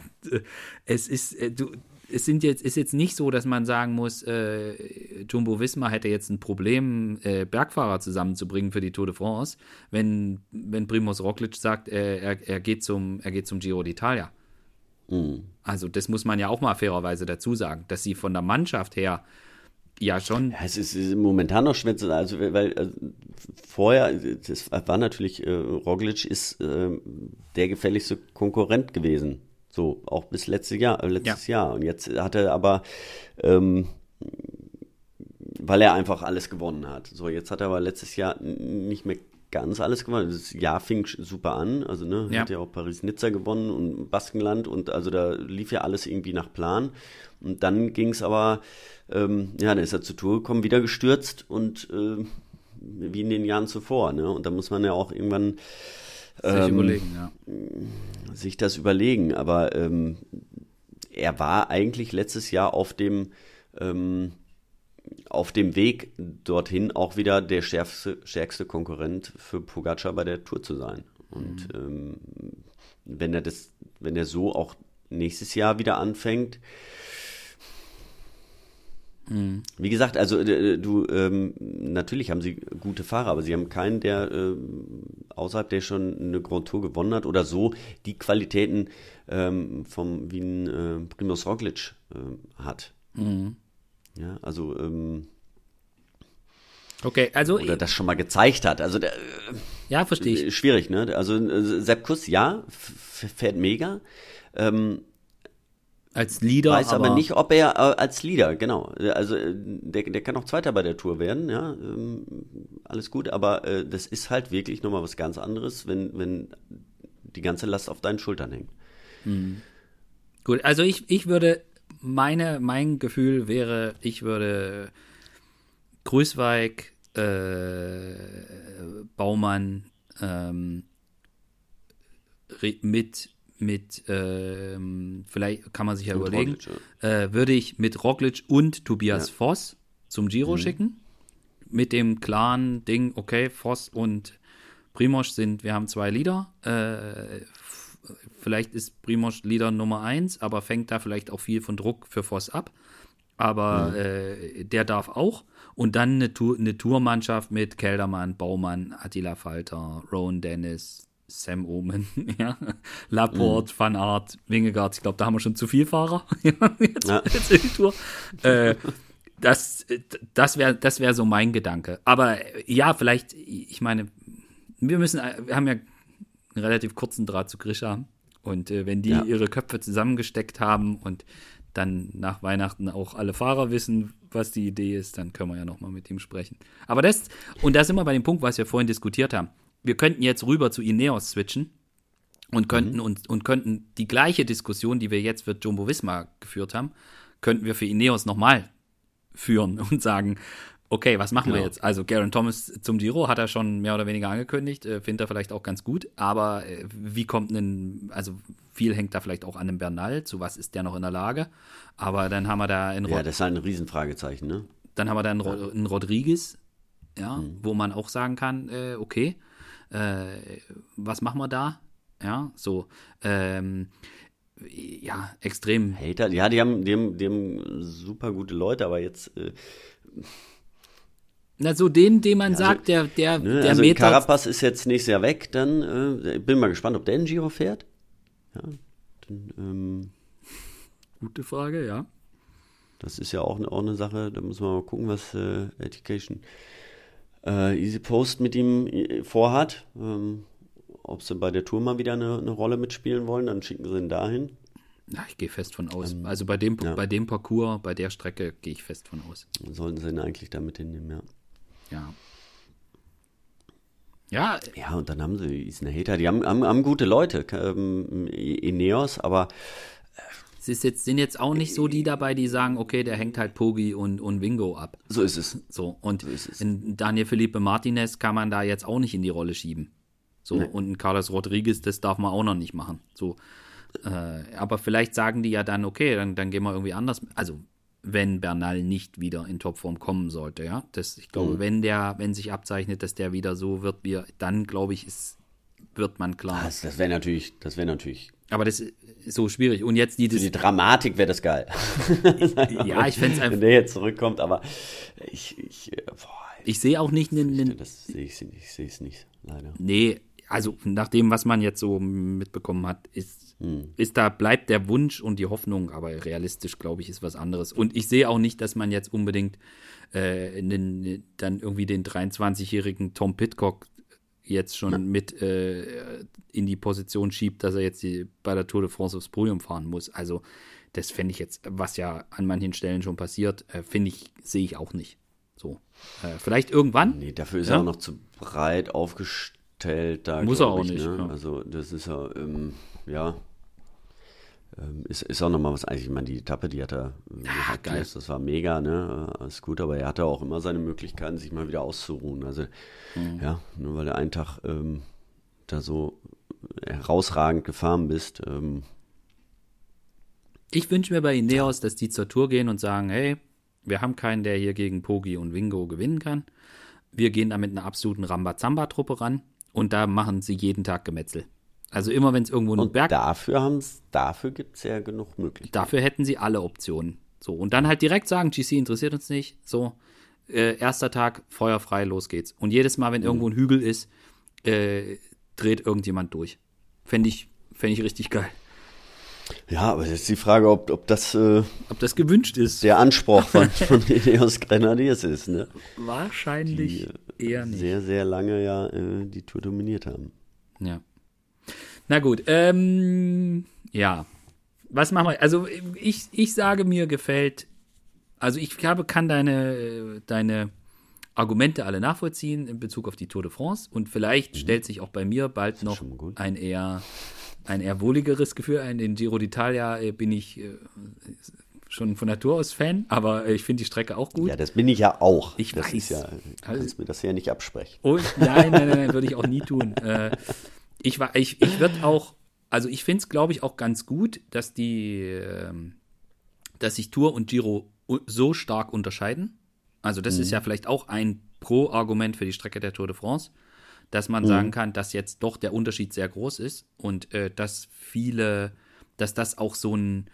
es ist, äh, du, es sind jetzt, ist jetzt nicht so, dass man sagen muss, äh, Jumbo Wismar hätte jetzt ein Problem, äh, Bergfahrer zusammenzubringen für die Tour de France, wenn, wenn Primoz Roglic sagt, äh, er, er, geht zum, er geht zum Giro d'Italia. Mhm. Also das muss man ja auch mal fairerweise dazu sagen, dass sie von der Mannschaft her ja schon. Ja, es ist, momentan noch schwer zu also weil also, vorher, das war natürlich, äh, Roglic ist äh, der gefährlichste Konkurrent gewesen. So, auch bis letztes Jahr, äh, letztes ja. Jahr. Und jetzt hat er aber, ähm, weil er einfach alles gewonnen hat. So, jetzt hat er aber letztes Jahr nicht mehr ganz alles gewonnen. Das Jahr fing super an. Also, ne, ja. hat ja auch Paris-Nizza gewonnen und Baskenland und also da lief ja alles irgendwie nach Plan. Und dann ging es aber, ähm, ja, dann ist er zur Tour gekommen, wieder gestürzt und äh, wie in den Jahren zuvor. Ne? Und da muss man ja auch irgendwann ähm, sich überlegen, ja. Sich das überlegen. Aber ähm, er war eigentlich letztes Jahr auf dem ähm, auf dem Weg dorthin auch wieder der schärfste, stärkste Konkurrent für Pogacar bei der Tour zu sein. Und mhm. ähm, wenn er das, wenn er so auch nächstes Jahr wieder anfängt, mhm. wie gesagt, also äh, du, ähm, natürlich haben sie gute Fahrer, aber sie haben keinen, der äh, außerhalb der schon eine Grand Tour gewonnen hat oder so die Qualitäten ähm, vom wie ein äh, Primoz Roglic äh, hat. Mhm. Ja, also ähm, Okay, also oder das schon mal gezeigt hat. Also der, ja, verstehe ich. Schwierig, ne? Also äh, Sepp Kuss, ja, fährt mega. Ähm, als Leader. Weiß aber, aber, nicht, ob er äh, als Leader, genau. Also äh, der, der kann auch Zweiter bei der Tour werden, ja. Ähm, alles gut, aber äh, das ist halt wirklich nochmal was ganz anderes, wenn, wenn die ganze Last auf deinen Schultern hängt. Hm. Gut, also ich, ich würde, meine, mein Gefühl wäre, ich würde Grüßweig, äh, Baumann ähm, mit mit ähm, vielleicht kann man sich ja mit überlegen, Roglic, ja. Äh, würde ich mit Roglic und Tobias ja. Voss zum Giro mhm. schicken mit dem klaren Ding, okay, Voss und Primosch sind, wir haben zwei Lieder. Äh, vielleicht ist Primosch Lieder Nummer eins, aber fängt da vielleicht auch viel von Druck für Voss ab. Aber mhm. äh, der darf auch. Und dann eine, Tour, eine Tourmannschaft mit Keldermann, Baumann, Attila Falter, Rowan Dennis, Sam Omen, *laughs* ja, Laporte, mhm. Van Aert, Wingegaard. Ich glaube, da haben wir schon zu viel Fahrer. *laughs* jetzt, ja. jetzt in die Tour. Äh, das das wäre das wär so mein Gedanke. Aber ja, vielleicht, ich meine, wir müssen, wir haben ja einen relativ kurzen Draht zu Grisha. Und äh, wenn die ja. ihre Köpfe zusammengesteckt haben und dann nach Weihnachten auch alle Fahrer wissen, was die Idee ist, dann können wir ja nochmal mit ihm sprechen. Aber das, und da sind wir bei dem Punkt, was wir vorhin diskutiert haben. Wir könnten jetzt rüber zu Ineos switchen und könnten mhm. uns und könnten die gleiche Diskussion, die wir jetzt für Jumbo Visma geführt haben, könnten wir für Ineos nochmal führen *laughs* und sagen, okay, was machen genau. wir jetzt? Also Garen Thomas zum Giro hat er schon mehr oder weniger angekündigt, äh, findet er vielleicht auch ganz gut, aber äh, wie kommt ein, also viel hängt da vielleicht auch an dem Bernal, zu was ist der noch in der Lage, aber dann haben wir da in Rod Ja, das ist ein Riesenfragezeichen, ne? Dann haben wir da einen, ja. einen Rodriguez, ja, mhm. wo man auch sagen kann, äh, okay, äh, was machen wir da? Ja, so, ähm, ja, extrem. Hater, ja, die haben, die haben, die haben super gute Leute, aber jetzt äh, na, so den, den man ja, sagt, der, der, ne, der also Meter. Carapaz ist jetzt nächstes Jahr weg, dann äh, bin mal gespannt, ob der in Giro fährt. Ja, dann, ähm, Gute Frage, ja. Das ist ja auch eine, auch eine Sache, da muss man mal gucken, was äh, Education äh, Easy Post mit ihm äh, vorhat. Ähm, ob sie bei der Tour mal wieder eine, eine Rolle mitspielen wollen, dann schicken sie ihn dahin. Ja, ich gehe fest von aus. Ähm, also bei dem, ja. bei dem Parcours, bei der Strecke gehe ich fest von aus. Sollten sie ihn eigentlich damit hinnehmen, ja. Ja. Ja. Ja, und dann haben sie ist eine Hater, die haben, haben, haben gute Leute, ähm, Ineos, aber es ist jetzt, sind jetzt auch nicht so die dabei, die sagen, okay, der hängt halt Pogi und, und Wingo ab. So ist es. So, und so Daniel Felipe Martinez kann man da jetzt auch nicht in die Rolle schieben. So, nee. und ein Carlos Rodriguez, das darf man auch noch nicht machen. So, äh, aber vielleicht sagen die ja dann, okay, dann, dann gehen wir irgendwie anders. Also, wenn Bernal nicht wieder in Topform kommen sollte, ja. Das, ich glaube, mhm. wenn der, wenn sich abzeichnet, dass der wieder so wird, wie dann glaube ich, ist, wird man klar. Das, das wäre natürlich, das wäre natürlich. Aber das ist so schwierig. Und jetzt die, Für die Dramatik wäre das geil. *laughs* ja, ich fände es einfach. Wenn der jetzt zurückkommt, aber ich, ich, äh, boah, ich sehe auch nicht einen. Das sehe ich ich sehe es nicht, leider. Nee, also nach dem, was man jetzt so mitbekommen hat, ist, hm. ist da, bleibt der Wunsch und die Hoffnung, aber realistisch, glaube ich, ist was anderes. Und ich sehe auch nicht, dass man jetzt unbedingt äh, einen, dann irgendwie den 23-jährigen Tom Pitcock jetzt schon ja. mit äh, in die Position schiebt, dass er jetzt die, bei der Tour de France aufs Podium fahren muss. Also das fände ich jetzt, was ja an manchen Stellen schon passiert, äh, finde ich, sehe ich auch nicht. So. Äh, vielleicht irgendwann. Nee, dafür ist ja? er auch noch zu breit aufgestellt da. Muss er auch ich, nicht. Ne? Ja. Also das ist ja, ähm, ja, ist, ist auch nochmal was, eigentlich, ich meine, die Etappe, die hat er, ja, geil. das war mega, ne, alles gut, aber er hatte auch immer seine Möglichkeiten, sich mal wieder auszuruhen. Also, mhm. ja, nur weil du einen Tag ähm, da so herausragend gefahren bist. Ähm, ich wünsche mir bei Ineos, dass die zur Tour gehen und sagen, hey, Wir haben keinen, der hier gegen Pogi und Wingo gewinnen kann. Wir gehen da mit einer absoluten Rambazamba-Truppe ran und da machen sie jeden Tag Gemetzel. Also immer wenn es irgendwo einen und Berg. Dafür, dafür gibt es ja genug Möglichkeiten. Dafür hätten sie alle Optionen. So, und dann halt direkt sagen, GC interessiert uns nicht. So, äh, erster Tag, feuerfrei, los geht's. Und jedes Mal, wenn mhm. irgendwo ein Hügel ist, äh, dreht irgendjemand durch. Fände ich, fänd ich richtig geil. Ja, aber jetzt die Frage, ob, ob das äh, ob das gewünscht ist. Der Anspruch von, von Ineos Grenadiers ist, ne? Wahrscheinlich die, eher nicht. Sehr, sehr lange ja äh, die Tour dominiert haben. Ja. Na gut, ähm, ja. Was machen wir? Also ich, ich sage, mir gefällt, also ich habe, kann deine, deine Argumente alle nachvollziehen in Bezug auf die Tour de France und vielleicht mhm. stellt sich auch bei mir bald noch ein eher ein eher wohligeres Gefühl ein. Den Giro d'Italia äh, bin ich äh, schon von Natur aus Fan, aber äh, ich finde die Strecke auch gut. Ja, das bin ich ja auch. Ich das weiß. Ist ja, du kannst also, mir das ja nicht absprechen. Und, nein, nein, nein, nein würde ich auch nie tun. *laughs* Äh, ich ich, ich würde auch, also ich finde es, glaube ich, auch ganz gut, dass die, äh, dass sich Tour und Giro so stark unterscheiden. Also das mhm. ist ja vielleicht auch ein Pro-Argument für die Strecke der Tour de France dass man mhm. sagen kann, dass jetzt doch der Unterschied sehr groß ist und äh, dass viele, dass das auch so ein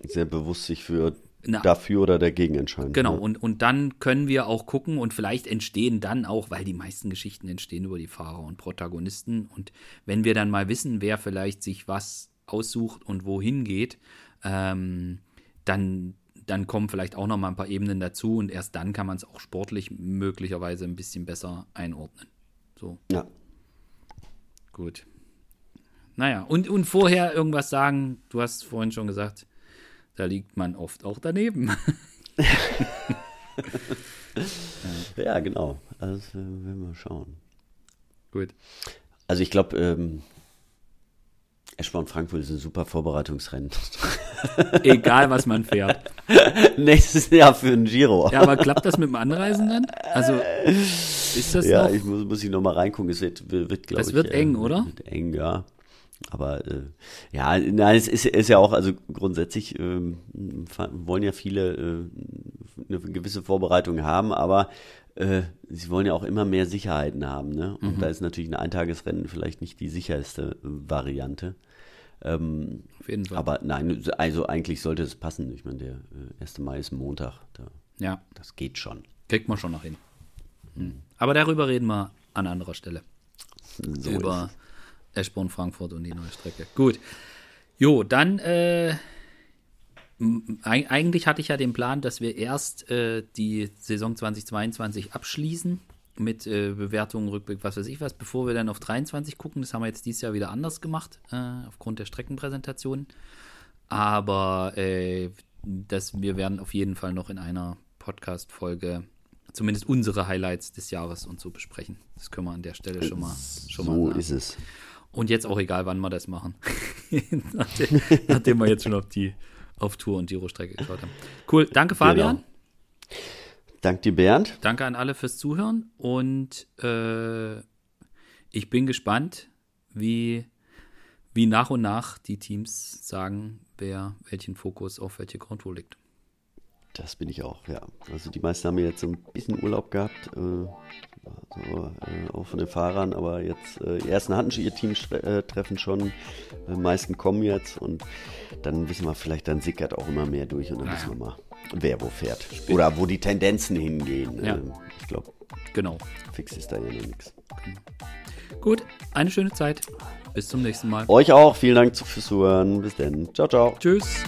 sehr bewusst sich für na, dafür oder dagegen entscheiden. Genau, ja. und, und dann können wir auch gucken und vielleicht entstehen dann auch, weil die meisten Geschichten entstehen über die Fahrer und Protagonisten. Und wenn wir dann mal wissen, wer vielleicht sich was aussucht und wohin geht, ähm, dann, dann kommen vielleicht auch noch mal ein paar Ebenen dazu und erst dann kann man es auch sportlich möglicherweise ein bisschen besser einordnen. So. Ja. Gut. Naja, und, und vorher irgendwas sagen, du hast vorhin schon gesagt, da liegt man oft auch daneben. *laughs* ja. ja, genau. Also werden wir schauen. Gut. Also ich glaube, ähm, Eschborn Frankfurt ist ein super Vorbereitungsrennen. *laughs* Egal, was man fährt. *laughs* Nächstes Jahr für ein Giro. Ja, aber klappt das mit dem Anreisen dann? Also ist das Ja, noch? ich muss, muss ich noch mal reingucken. Es wird, wird glaube ich. Es wird eng, äh, oder? Wird eng, ja. Aber äh, ja, nein, es ist, ist ja auch, also grundsätzlich äh, wollen ja viele äh, eine gewisse Vorbereitung haben, aber äh, sie wollen ja auch immer mehr Sicherheiten haben. Ne? Und mhm. da ist natürlich ein Eintagesrennen vielleicht nicht die sicherste Variante. Ähm, Auf jeden Fall. Aber nein, also eigentlich sollte es passen. Ich meine, der 1. Äh, Mai ist Montag. Da, ja. Das geht schon. Kriegt man schon noch hin. Mhm. Aber darüber reden wir an anderer Stelle. So Über Eschborn, Frankfurt und die neue Strecke. Gut. Jo, dann äh, eigentlich hatte ich ja den Plan, dass wir erst äh, die Saison 2022 abschließen mit äh, Bewertungen, Rückblick, was weiß ich was, bevor wir dann auf 23 gucken. Das haben wir jetzt dieses Jahr wieder anders gemacht, äh, aufgrund der Streckenpräsentation. Aber äh, das, wir werden auf jeden Fall noch in einer Podcast-Folge zumindest unsere Highlights des Jahres und so besprechen. Das können wir an der Stelle schon mal schon So mal ist es. Und jetzt auch egal, wann wir das machen. *laughs* nachdem, nachdem wir jetzt schon auf die auf Tour und Giro-Strecke geschaut haben. Cool, danke Fabian. Genau. Danke dir, Bernd. Danke an alle fürs Zuhören und äh, ich bin gespannt, wie, wie nach und nach die Teams sagen, wer welchen Fokus auf welche Tour legt. Das bin ich auch, ja. Also die meisten haben jetzt so ein bisschen Urlaub gehabt, äh, also, äh, auch von den Fahrern, aber jetzt, äh, die ersten hatten schon ihr Teamtreffen schon, die äh, meisten kommen jetzt und dann wissen wir vielleicht, dann sickert auch immer mehr durch und dann naja. wissen wir mal, wer wo fährt. Spät. Oder wo die Tendenzen hingehen. Ja. Ähm, ich glaube, genau. fix ist da ja noch nichts. Genau. Gut, eine schöne Zeit. Bis zum nächsten Mal. Euch auch. Vielen Dank fürs Zuhören. Bis dann. Ciao, ciao. Tschüss.